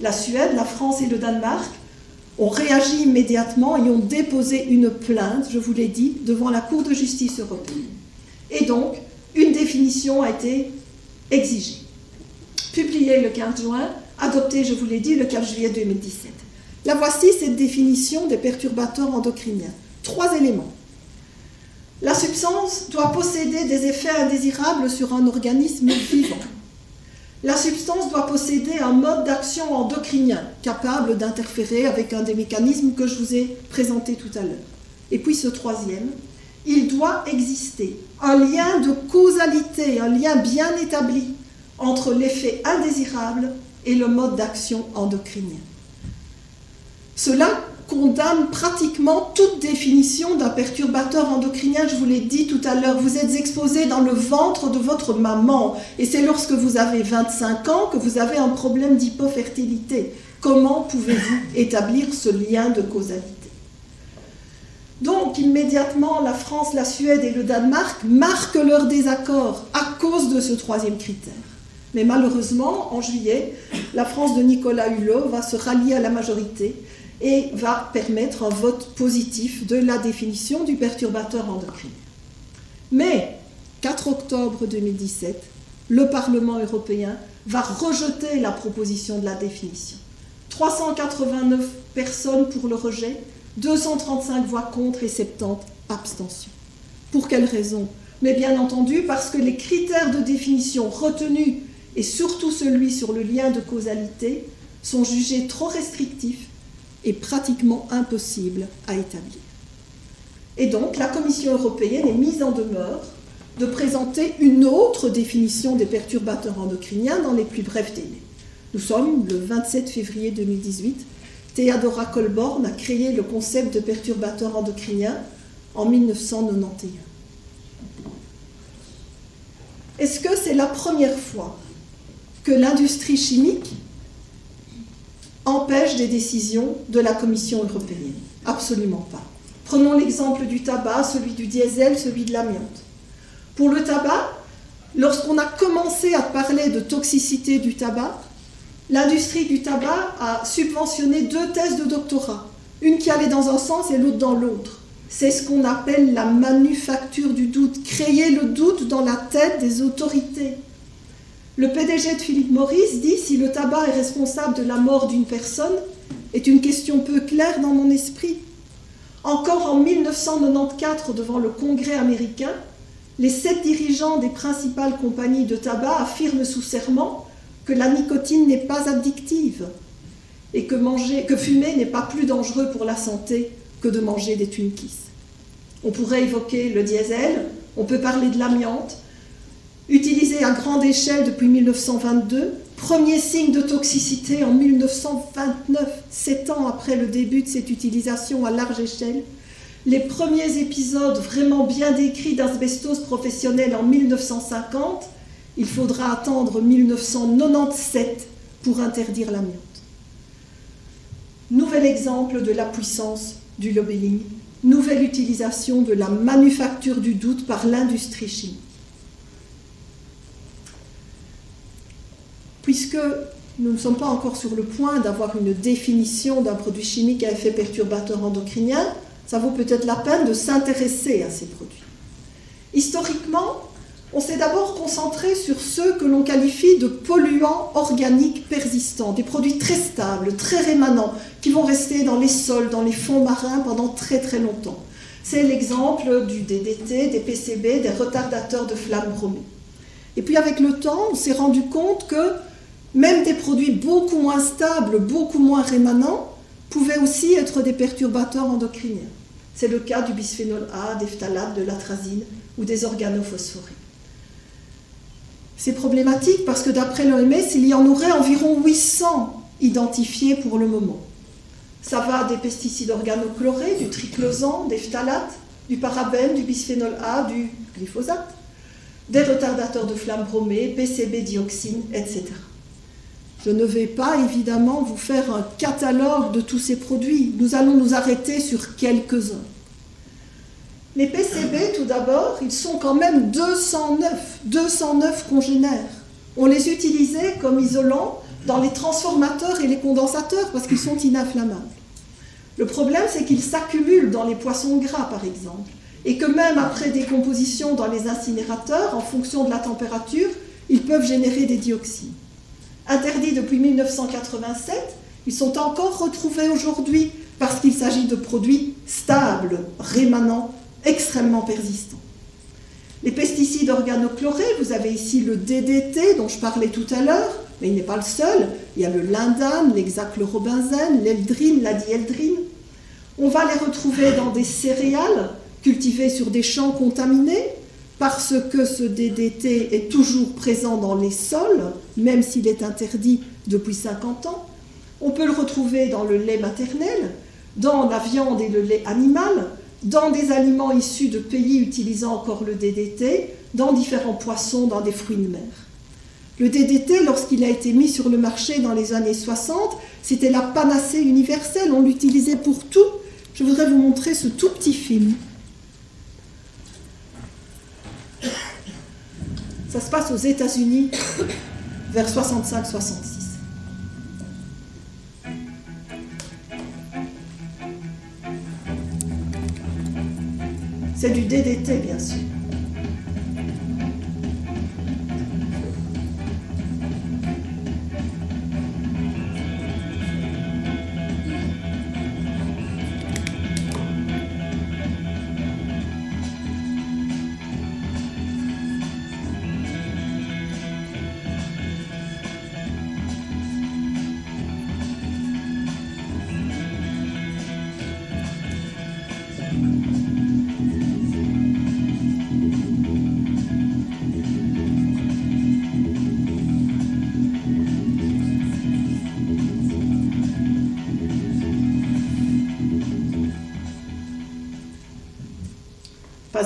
la Suède, la France et le Danemark ont réagi immédiatement et ont déposé une plainte, je vous l'ai dit, devant la Cour de justice européenne. Et donc, une définition a été exigée. Publiée le 15 juin, adoptée, je vous l'ai dit, le 15 juillet 2017. La voici, cette définition des perturbateurs endocriniens. Trois éléments. La substance doit posséder des effets indésirables sur un organisme vivant. La substance doit posséder un mode d'action endocrinien capable d'interférer avec un des mécanismes que je vous ai présentés tout à l'heure. Et puis ce troisième, il doit exister un lien de causalité, un lien bien établi entre l'effet indésirable et le mode d'action endocrinien. Cela condamne pratiquement toute définition d'un perturbateur endocrinien. Je vous l'ai dit tout à l'heure, vous êtes exposé dans le ventre de votre maman et c'est lorsque vous avez 25 ans que vous avez un problème d'hypofertilité. Comment pouvez-vous établir ce lien de causalité? Donc immédiatement, la France, la Suède et le Danemark marquent leur désaccord à cause de ce troisième critère. Mais malheureusement, en juillet, la France de Nicolas Hulot va se rallier à la majorité et va permettre un vote positif de la définition du perturbateur endocrinien. Mais 4 octobre 2017, le Parlement européen va rejeter la proposition de la définition. 389 personnes pour le rejet, 235 voix contre et 70 abstentions. Pour quelles raisons Mais bien entendu parce que les critères de définition retenus, et surtout celui sur le lien de causalité, sont jugés trop restrictifs et pratiquement impossibles à établir. Et donc la Commission européenne est mise en demeure de présenter une autre définition des perturbateurs endocriniens dans les plus brefs délais. Nous sommes le 27 février 2018 Theodora Colborn a créé le concept de perturbateur endocrinien en 1991. Est-ce que c'est la première fois que l'industrie chimique empêche des décisions de la Commission européenne Absolument pas. Prenons l'exemple du tabac, celui du diesel, celui de l'amiante. Pour le tabac, lorsqu'on a commencé à parler de toxicité du tabac, l'industrie du tabac a subventionné deux thèses de doctorat, une qui allait dans un sens et l'autre dans l'autre. C'est ce qu'on appelle la manufacture du doute, créer le doute dans la tête des autorités. Le PDG de Philippe Maurice dit si le tabac est responsable de la mort d'une personne est une question peu claire dans mon esprit. Encore en 1994, devant le Congrès américain, les sept dirigeants des principales compagnies de tabac affirment sous serment que la nicotine n'est pas addictive et que, que fumer n'est pas plus dangereux pour la santé que de manger des Twinkies. On pourrait évoquer le diesel, on peut parler de l'amiante, utilisé à grande échelle depuis 1922, premier signe de toxicité en 1929, sept ans après le début de cette utilisation à large échelle, les premiers épisodes vraiment bien décrits d'asbestose professionnelle en 1950, il faudra attendre 1997 pour interdire l'amiante. Nouvel exemple de la puissance du lobbying, nouvelle utilisation de la manufacture du doute par l'industrie chimique. Puisque nous ne sommes pas encore sur le point d'avoir une définition d'un produit chimique à effet perturbateur endocrinien, ça vaut peut-être la peine de s'intéresser à ces produits. Historiquement, on s'est d'abord concentré sur ceux que l'on qualifie de polluants organiques persistants, des produits très stables, très rémanents, qui vont rester dans les sols, dans les fonds marins pendant très très longtemps. C'est l'exemple du DDT, des PCB, des retardateurs de flammes bromées. Et puis avec le temps, on s'est rendu compte que même des produits beaucoup moins stables, beaucoup moins rémanents, pouvaient aussi être des perturbateurs endocriniens. C'est le cas du bisphénol A, des phtalates, de l'atrazine ou des organophosphorés. C'est problématique parce que d'après l'OMS, il y en aurait environ 800 identifiés pour le moment. Ça va des pesticides organochlorés, du triclosan, des phtalates, du parabène, du bisphénol A, du glyphosate, des retardateurs de flamme bromée, PCB dioxine, etc. Je ne vais pas évidemment vous faire un catalogue de tous ces produits. Nous allons nous arrêter sur quelques-uns. Les PCB, tout d'abord, ils sont quand même 209, 209 congénères. On les utilisait comme isolants dans les transformateurs et les condensateurs parce qu'ils sont inflammables. Le problème, c'est qu'ils s'accumulent dans les poissons gras, par exemple, et que même après décomposition dans les incinérateurs, en fonction de la température, ils peuvent générer des dioxines. Interdits depuis 1987, ils sont encore retrouvés aujourd'hui parce qu'il s'agit de produits stables, rémanents, extrêmement persistants. Les pesticides organochlorés, vous avez ici le DDT dont je parlais tout à l'heure, mais il n'est pas le seul. Il y a le lindane, l'hexachlorobenzène, l'eldrine, la dieldrine. On va les retrouver dans des céréales cultivées sur des champs contaminés, parce que ce DDT est toujours présent dans les sols, même s'il est interdit depuis 50 ans. On peut le retrouver dans le lait maternel, dans la viande et le lait animal, dans des aliments issus de pays utilisant encore le DDT, dans différents poissons, dans des fruits de mer. Le DDT, lorsqu'il a été mis sur le marché dans les années 60, c'était la panacée universelle, on l'utilisait pour tout. Je voudrais vous montrer ce tout petit film. Ça se passe aux États-Unis vers 65-66. C'est du DDT, bien sûr.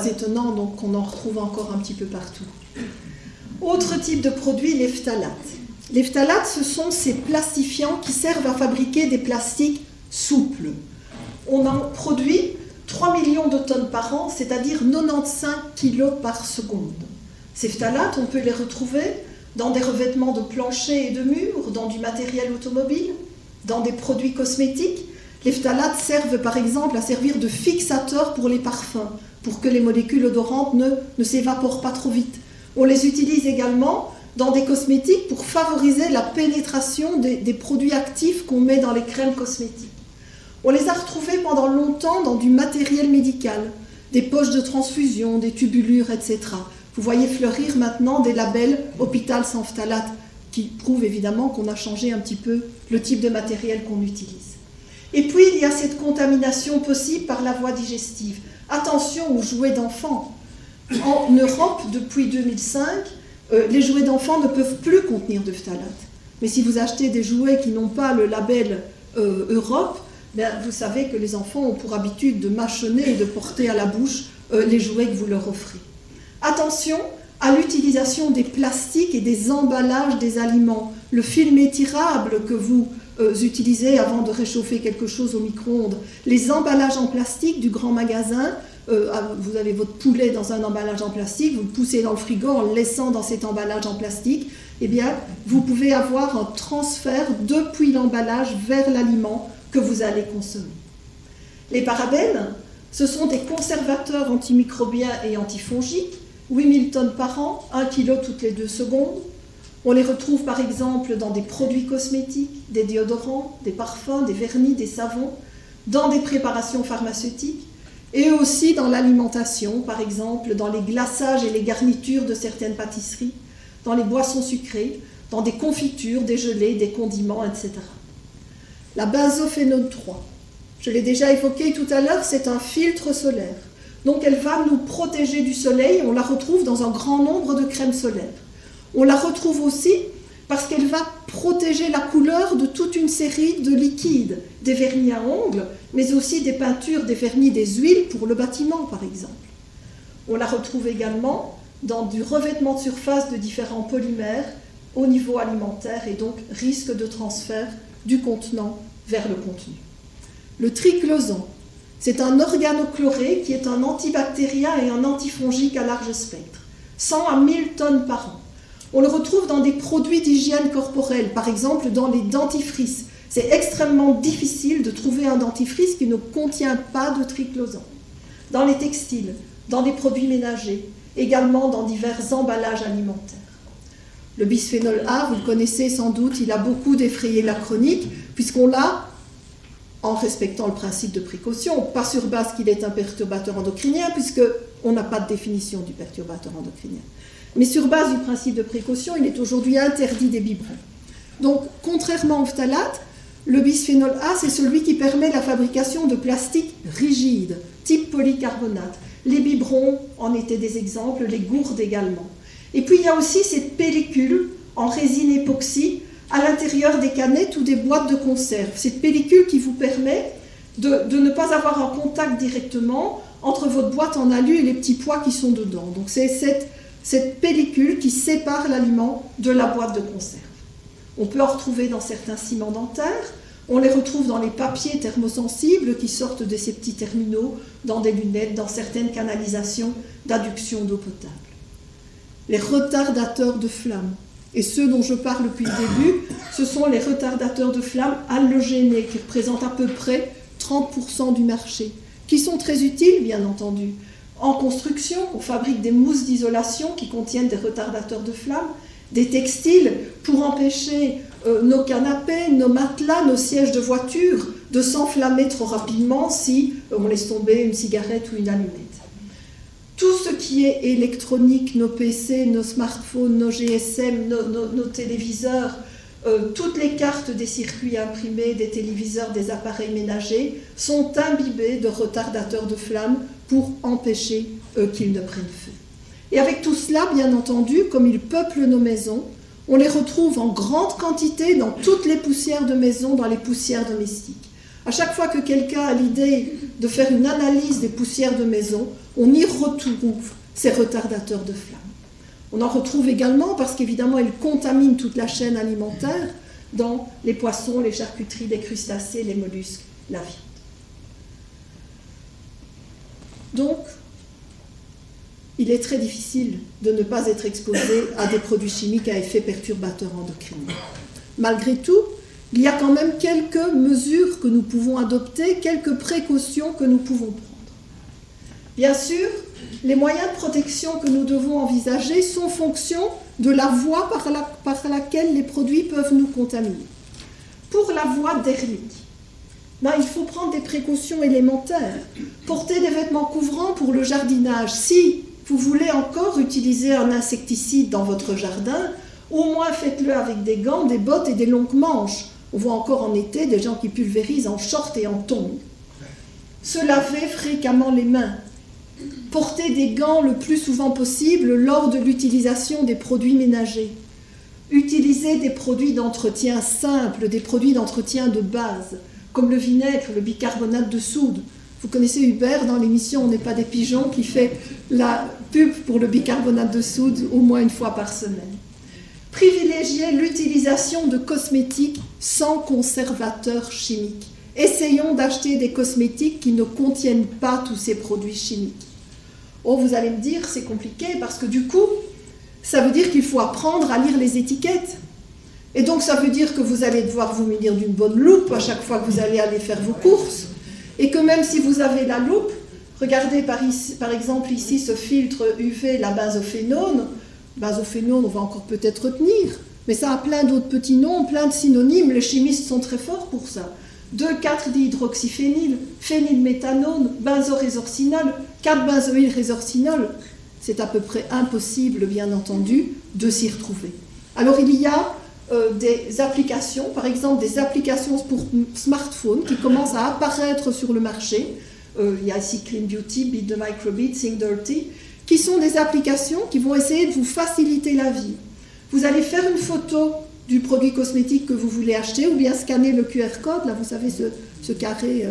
Étonnant donc qu'on en retrouve encore un petit peu partout. Autre type de produit, les phtalates. Les phtalates, ce sont ces plastifiants qui servent à fabriquer des plastiques souples. On en produit 3 millions de tonnes par an, c'est-à-dire 95 kilos par seconde. Ces phtalates, on peut les retrouver dans des revêtements de planchers et de murs, dans du matériel automobile, dans des produits cosmétiques. Les phtalates servent par exemple à servir de fixateur pour les parfums pour que les molécules odorantes ne, s'évaporent pas trop vite. On les utilise également dans des cosmétiques pour favoriser la pénétration des, des produits actifs qu'on met dans les crèmes cosmétiques. On les a retrouvés pendant longtemps dans du matériel médical, des poches de transfusion, des tubulures, etc. Vous voyez fleurir maintenant des labels hôpital sans phtalate qui prouvent évidemment qu'on a changé un petit peu le type de matériel qu'on utilise. Et puis il y a cette contamination possible par la voie digestive. Attention aux jouets d'enfants. En Europe, depuis 2005, euh, les jouets d'enfants ne peuvent plus contenir de phtalate. Mais si vous achetez des jouets qui n'ont pas le label euh, Europe, ben, vous savez que les enfants ont pour habitude de mâchonner et de porter à la bouche euh, les jouets que vous leur offrez. Attention à l'utilisation des plastiques et des emballages des aliments. Le film étirable que vous euh, utilisez avant de réchauffer quelque chose au micro-ondes. Les emballages en plastique du grand magasin, euh, ah, vous avez votre poulet dans un emballage en plastique, vous le poussez dans le frigo en le laissant dans cet emballage en plastique, eh bien, vous pouvez avoir un transfert depuis l'emballage vers l'aliment que vous allez consommer. Les parabènes, ce sont des conservateurs antimicrobiens et antifongiques, 8000 tonnes par an, 1 kg toutes les deux secondes. On les retrouve par exemple dans des produits cosmétiques, des déodorants, des parfums, des vernis, des savons, dans des préparations pharmaceutiques et aussi dans l'alimentation, par exemple dans les glaçages et les garnitures de certaines pâtisseries, dans les boissons sucrées, dans des confitures, des gelées, des condiments, etc. La benzophénone 3. Je l'ai déjà évoqué tout à l'heure, c'est un filtre solaire. Donc elle va nous protéger du soleil, on la retrouve dans un grand nombre de crèmes solaires. On la retrouve aussi parce qu'elle va protéger la couleur de toute une série de liquides, des vernis à ongles, mais aussi des peintures, des vernis, des huiles pour le bâtiment par exemple. On la retrouve également dans du revêtement de surface de différents polymères au niveau alimentaire et donc risque de transfert du contenant vers le contenu. Le triclosan, c'est un organochloré qui est un antibactérien et un antifongique à large spectre, 100 à 1000 tonnes par an. On le retrouve dans des produits d'hygiène corporelle, par exemple dans les dentifrices. C'est extrêmement difficile de trouver un dentifrice qui ne contient pas de triclosan. Dans les textiles, dans des produits ménagers, également dans divers emballages alimentaires. Le bisphénol A, vous le connaissez sans doute, il a beaucoup défrayé la chronique, puisqu'on l'a, en respectant le principe de précaution, pas sur base qu'il est un perturbateur endocrinien, puisqu'on n'a pas de définition du perturbateur endocrinien. Mais sur base du principe de précaution, il est aujourd'hui interdit des biberons. Donc, contrairement au phtalate, le bisphénol A, c'est celui qui permet la fabrication de plastiques rigides, type polycarbonate. Les biberons en étaient des exemples, les gourdes également. Et puis il y a aussi cette pellicule en résine époxy à l'intérieur des canettes ou des boîtes de conserve. Cette pellicule qui vous permet de, ne pas avoir un contact directement entre votre boîte en alu et les petits pois qui sont dedans. Donc c'est cette, cette pellicule qui sépare l'aliment de la boîte de conserve. On peut en retrouver dans certains ciments dentaires, on les retrouve dans les papiers thermosensibles qui sortent de ces petits terminaux, dans des lunettes, dans certaines canalisations d'adduction d'eau potable. Les retardateurs de flamme, et ceux dont je parle depuis le début, ce sont les retardateurs de flamme halogénés qui représentent à peu près 30% du marché, qui sont très utiles bien entendu. En construction, on fabrique des mousses d'isolation qui contiennent des retardateurs de flamme, des textiles pour empêcher euh, nos canapés, nos matelas, nos sièges de voiture de s'enflammer trop rapidement si euh, on laisse tomber une cigarette ou une allumette. Tout ce qui est électronique, nos PC, nos smartphones, nos GSM, nos, téléviseurs, euh, toutes les cartes des circuits imprimés, des téléviseurs, des appareils ménagers sont imbibés de retardateurs de flamme pour empêcher qu'ils ne prennent feu. Et avec tout cela, bien entendu, comme ils peuplent nos maisons, on les retrouve en grande quantité dans toutes les poussières de maison, dans les poussières domestiques. À chaque fois que quelqu'un a l'idée de faire une analyse des poussières de maison, on y retrouve ces retardateurs de flamme. On en retrouve également parce qu'évidemment, ils contaminent toute la chaîne alimentaire dans les poissons, les charcuteries, les crustacés, les mollusques, la viande. Donc, il est très difficile de ne pas être exposé à des produits chimiques à effet perturbateur endocrinien. Malgré tout, il y a quand même quelques mesures que nous pouvons adopter, quelques précautions que nous pouvons prendre. Bien sûr, les moyens de protection que nous devons envisager sont fonction de la voie par, laquelle les produits peuvent nous contaminer. Pour la voie dermique, ben, il faut prendre des précautions élémentaires. Porter des vêtements couvrants pour le jardinage. Si vous voulez encore utiliser un insecticide dans votre jardin, au moins faites-le avec des gants, des bottes et des longues manches. On voit encore en été des gens qui pulvérisent en short et en tongs. Se laver fréquemment les mains. Porter des gants le plus souvent possible lors de l'utilisation des produits ménagers. Utiliser des produits d'entretien simples, des produits d'entretien de base, comme le vinaigre, le bicarbonate de soude. Vous connaissez Hubert dans l'émission On n'est pas des pigeons qui fait la pub pour le bicarbonate de soude au moins une fois par semaine. Privilégier l'utilisation de cosmétiques sans conservateurs chimiques. Essayons d'acheter des cosmétiques qui ne contiennent pas tous ces produits chimiques. Oh, vous allez me dire, c'est compliqué parce que du coup, ça veut dire qu'il faut apprendre à lire les étiquettes. Et donc, ça veut dire que vous allez devoir vous munir d'une bonne loupe à chaque fois que vous allez aller faire vos courses. Et que même si vous avez la loupe, Regardez par, exemple ici ce filtre UV, la benzophénone. Benzophénone, on va encore peut-être retenir, mais ça a plein d'autres petits noms, plein de synonymes. Les chimistes sont très forts pour ça. 2,4-dihydroxyphényl, phénylméthanone, benzorésorcinol, 4-benzoylrésorcinol. C'est à peu près impossible, bien entendu, de s'y retrouver. Alors il y a euh, des applications, par exemple des applications pour smartphone qui commencent à apparaître sur le marché. Euh, il y a ici Clean Beauty, Beat the Microbeat, Think Dirty, qui sont des applications qui vont essayer de vous faciliter la vie. Vous allez faire une photo du produit cosmétique que vous voulez acheter ou bien scanner le QR code, là vous savez ce, carré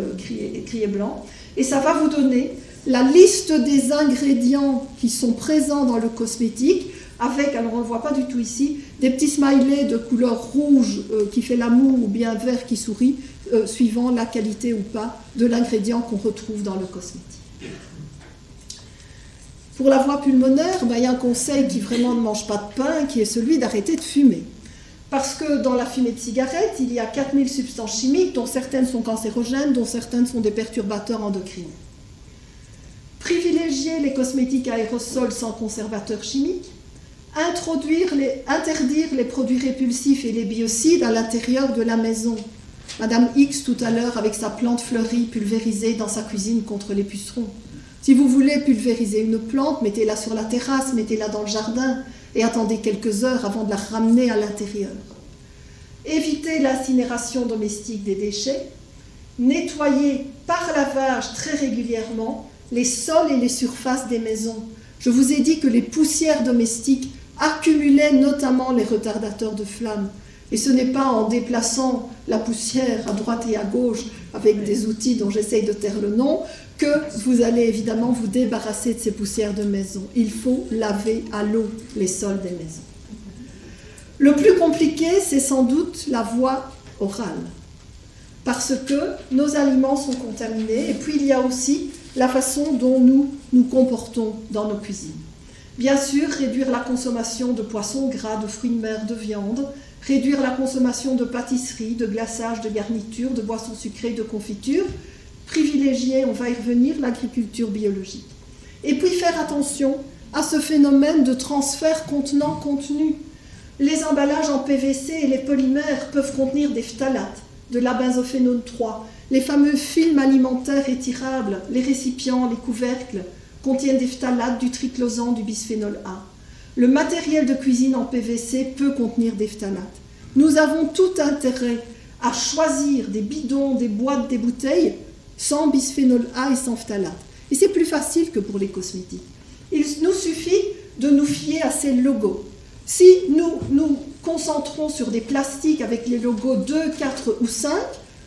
écrit blanc, et ça va vous donner la liste des ingrédients qui sont présents dans le cosmétique, avec, alors on ne voit pas du tout ici, des petits smileys de couleur rouge euh, qui fait l'amour ou bien vert qui sourit, euh, suivant la qualité ou pas de l'ingrédient qu'on retrouve dans le cosmétique. Pour la voie pulmonaire, ben, il y a un conseil qui vraiment ne mange pas de pain, qui est celui d'arrêter de fumer. Parce que dans la fumée de cigarette, il y a 4000 substances chimiques, dont certaines sont cancérogènes, dont certaines sont des perturbateurs endocriniens. Privilégier les cosmétiques aérosols sans conservateurs chimiques, interdire les produits répulsifs et les biocides à l'intérieur de la maison. Madame X tout à l'heure avec sa plante fleurie pulvérisée dans sa cuisine contre les pucerons. Si vous voulez pulvériser une plante, mettez-la sur la terrasse, mettez-la dans le jardin et attendez quelques heures avant de la ramener à l'intérieur. Évitez l'incinération domestique des déchets. Nettoyez par lavage très régulièrement les sols et les surfaces des maisons. Je vous ai dit que les poussières domestiques accumulaient notamment les retardateurs de flammes. Et ce n'est pas en déplaçant la poussière à droite et à gauche avec des outils dont j'essaye de taire le nom que vous allez évidemment vous débarrasser de ces poussières de maison. Il faut laver à l'eau les sols des maisons. Le plus compliqué, c'est sans doute la voie orale, parce que nos aliments sont contaminés, et puis il y a aussi la façon dont nous nous comportons dans nos cuisines. Bien sûr, réduire la consommation de poissons gras, de fruits de mer, de viande, réduire la consommation de pâtisseries, de glaçage, de garnitures, de boissons sucrées, de confitures, privilégier, on va y revenir, l'agriculture biologique. Et puis faire attention à ce phénomène de transfert contenant-contenu. Les emballages en PVC et les polymères peuvent contenir des phtalates, de la benzophénone 3, les fameux films alimentaires étirables, les récipients, les couvercles, contiennent des phtalates, du triclosan, du bisphénol A. Le matériel de cuisine en PVC peut contenir des phtalates. Nous avons tout intérêt à choisir des bidons, des boîtes, des bouteilles sans bisphénol A et sans phtalates. Et c'est plus facile que pour les cosmétiques. Il nous suffit de nous fier à ces logos. Si nous nous concentrons sur des plastiques avec les logos 2, 4 ou 5,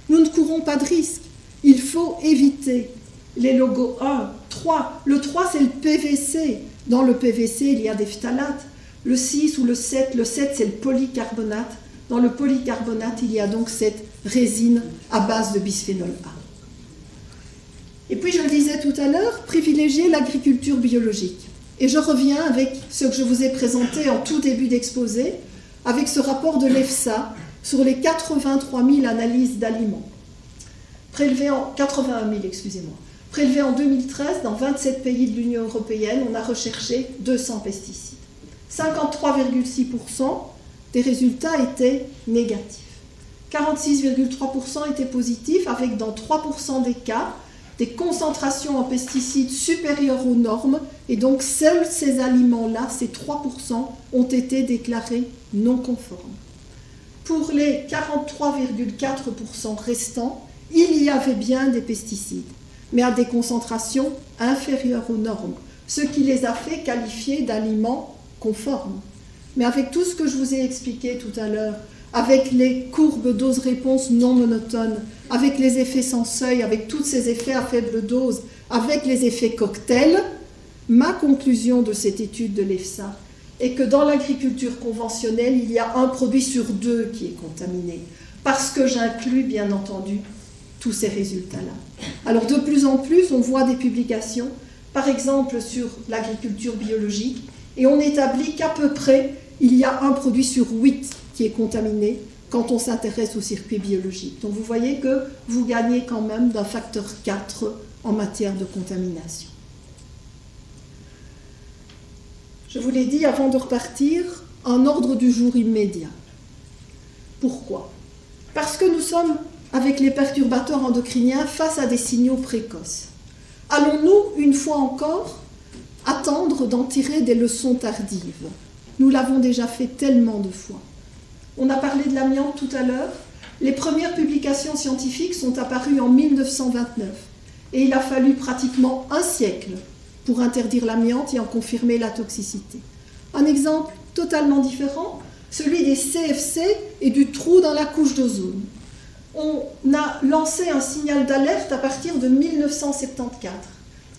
nous ne courons pas de risque. Il faut éviter les logos 1, 3. Le 3, c'est le PVC. Dans le PVC, il y a des phtalates. Le 6 ou le 7, le 7, c'est le polycarbonate. Dans le polycarbonate, il y a donc cette résine à base de bisphénol A. Et puis, je le disais tout à l'heure, privilégier l'agriculture biologique. Et je reviens avec ce que je vous ai présenté en tout début d'exposé, avec ce rapport de l'EFSA sur les 83 000 analyses d'aliments. Prélevées en 81 000, excusez-moi. Prélevées en 2013 dans 27 pays de l'Union européenne, on a recherché 200 pesticides. 53,6% des résultats étaient négatifs. 46,3% étaient positifs, avec dans 3% des cas des concentrations en pesticides supérieures aux normes, et donc seuls ces aliments-là, ces 3%, ont été déclarés non conformes. Pour les 43,4% restants, il y avait bien des pesticides, mais à des concentrations inférieures aux normes, ce qui les a fait qualifier d'aliments conformes. Mais avec tout ce que je vous ai expliqué tout à l'heure, avec les courbes dose-réponse non monotones, avec les effets sans seuil, avec tous ces effets à faible dose, avec les effets cocktail, ma conclusion de cette étude de l'EFSA, et que dans l'agriculture conventionnelle, il y a un produit sur deux qui est contaminé, parce que j'inclus bien entendu tous ces résultats-là. Alors de plus en plus, on voit des publications, par exemple sur l'agriculture biologique, et on établit qu'à peu près, il y a un produit sur huit qui est contaminé quand on s'intéresse au circuit biologique. Donc vous voyez que vous gagnez quand même d'un facteur 4 en matière de contamination. Je vous l'ai dit avant de repartir, un ordre du jour immédiat. Pourquoi? Parce que nous sommes, avec les perturbateurs endocriniens, face à des signaux précoces. Allons-nous, une fois encore, attendre d'en tirer des leçons tardives? Nous l'avons déjà fait tellement de fois. On a parlé de l'amiante tout à l'heure. Les premières publications scientifiques sont apparues en 1929 et il a fallu pratiquement un siècle pour interdire l'amiante et en confirmer la toxicité. Un exemple totalement différent, celui des CFC et du trou dans la couche d'ozone. On a lancé un signal d'alerte à partir de 1974.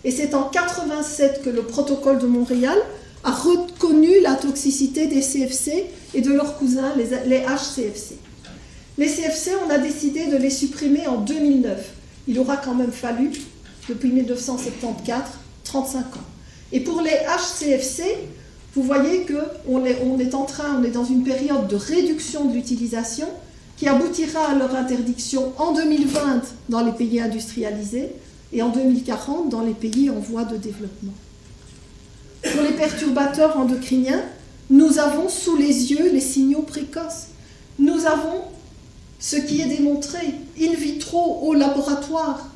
Et c'est en 87 que le protocole de Montréal a reconnu la toxicité des CFC et de leurs cousins, les, HCFC. Les CFC, on a décidé de les supprimer en 2009. Il aura quand même fallu, depuis 1974, 35 ans. Et pour les HCFC, vous voyez qu'on on est en train, on est dans une période de réduction de l'utilisation qui aboutira à leur interdiction en 2020 dans les pays industrialisés et en 2040 dans les pays en voie de développement. Pour les perturbateurs endocriniens, nous avons sous les yeux les signaux précoces. Nous avons ce qui est démontré in vitro au laboratoire,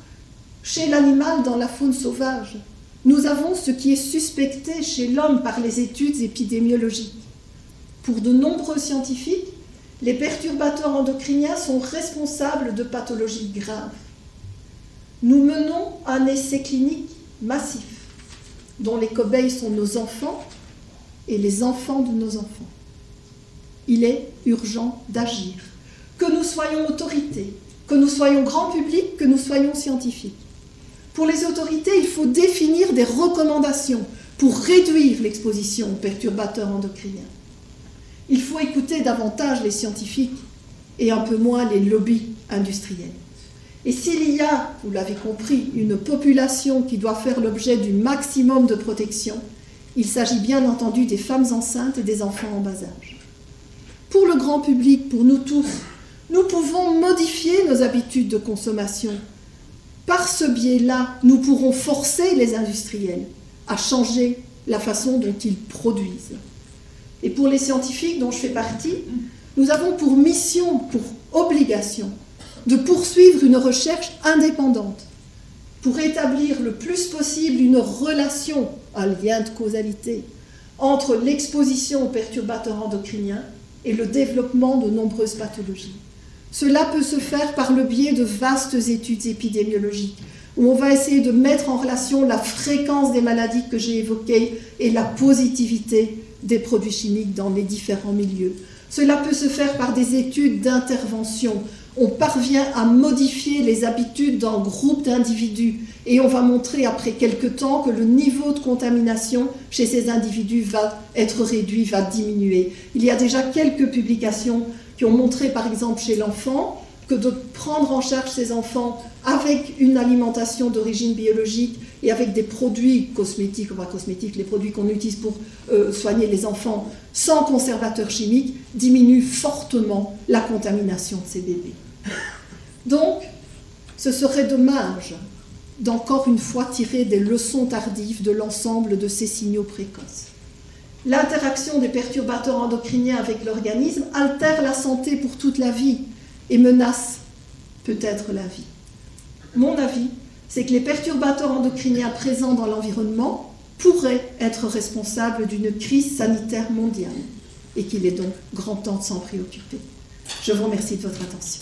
chez l'animal dans la faune sauvage. Nous avons ce qui est suspecté chez l'homme par les études épidémiologiques. Pour de nombreux scientifiques, les perturbateurs endocriniens sont responsables de pathologies graves. Nous menons un essai clinique massif dont les cobayes sont nos enfants et les enfants de nos enfants. Il est urgent d'agir, que nous soyons autorités, que nous soyons grand public, que nous soyons scientifiques. Pour les autorités, il faut définir des recommandations pour réduire l'exposition aux perturbateurs endocriniens. Il faut écouter davantage les scientifiques et un peu moins les lobbies industriels. Et s'il y a, vous l'avez compris, une population qui doit faire l'objet du maximum de protection, il s'agit bien entendu des femmes enceintes et des enfants en bas âge. Pour le grand public, pour nous tous, nous pouvons modifier nos habitudes de consommation. Par ce biais-là, nous pourrons forcer les industriels à changer la façon dont ils produisent. Et pour les scientifiques dont je fais partie, nous avons pour mission, pour obligation, de poursuivre une recherche indépendante pour établir le plus possible une relation, un lien de causalité, entre l'exposition aux perturbateurs endocriniens et le développement de nombreuses pathologies. Cela peut se faire par le biais de vastes études épidémiologiques, où on va essayer de mettre en relation la fréquence des maladies que j'ai évoquées et la positivité des produits chimiques dans les différents milieux. Cela peut se faire par des études d'intervention on parvient à modifier les habitudes d'un groupe d'individus et on va montrer après quelque temps que le niveau de contamination chez ces individus va être réduit, va diminuer. Il y a déjà quelques publications qui ont montré par exemple chez l'enfant que de prendre en charge ces enfants avec une alimentation d'origine biologique et avec des produits cosmétiques, enfin cosmétiques, les produits qu'on utilise pour euh, soigner les enfants sans conservateurs chimiques, diminue fortement la contamination de ces bébés. Donc, ce serait dommage d'encore une fois tirer des leçons tardives de l'ensemble de ces signaux précoces. L'interaction des perturbateurs endocriniens avec l'organisme altère la santé pour toute la vie et menace peut-être la vie. Mon avis, c'est que les perturbateurs endocriniens présents dans l'environnement pourraient être responsables d'une crise sanitaire mondiale et qu'il est donc grand temps de s'en préoccuper. Je vous remercie de votre attention.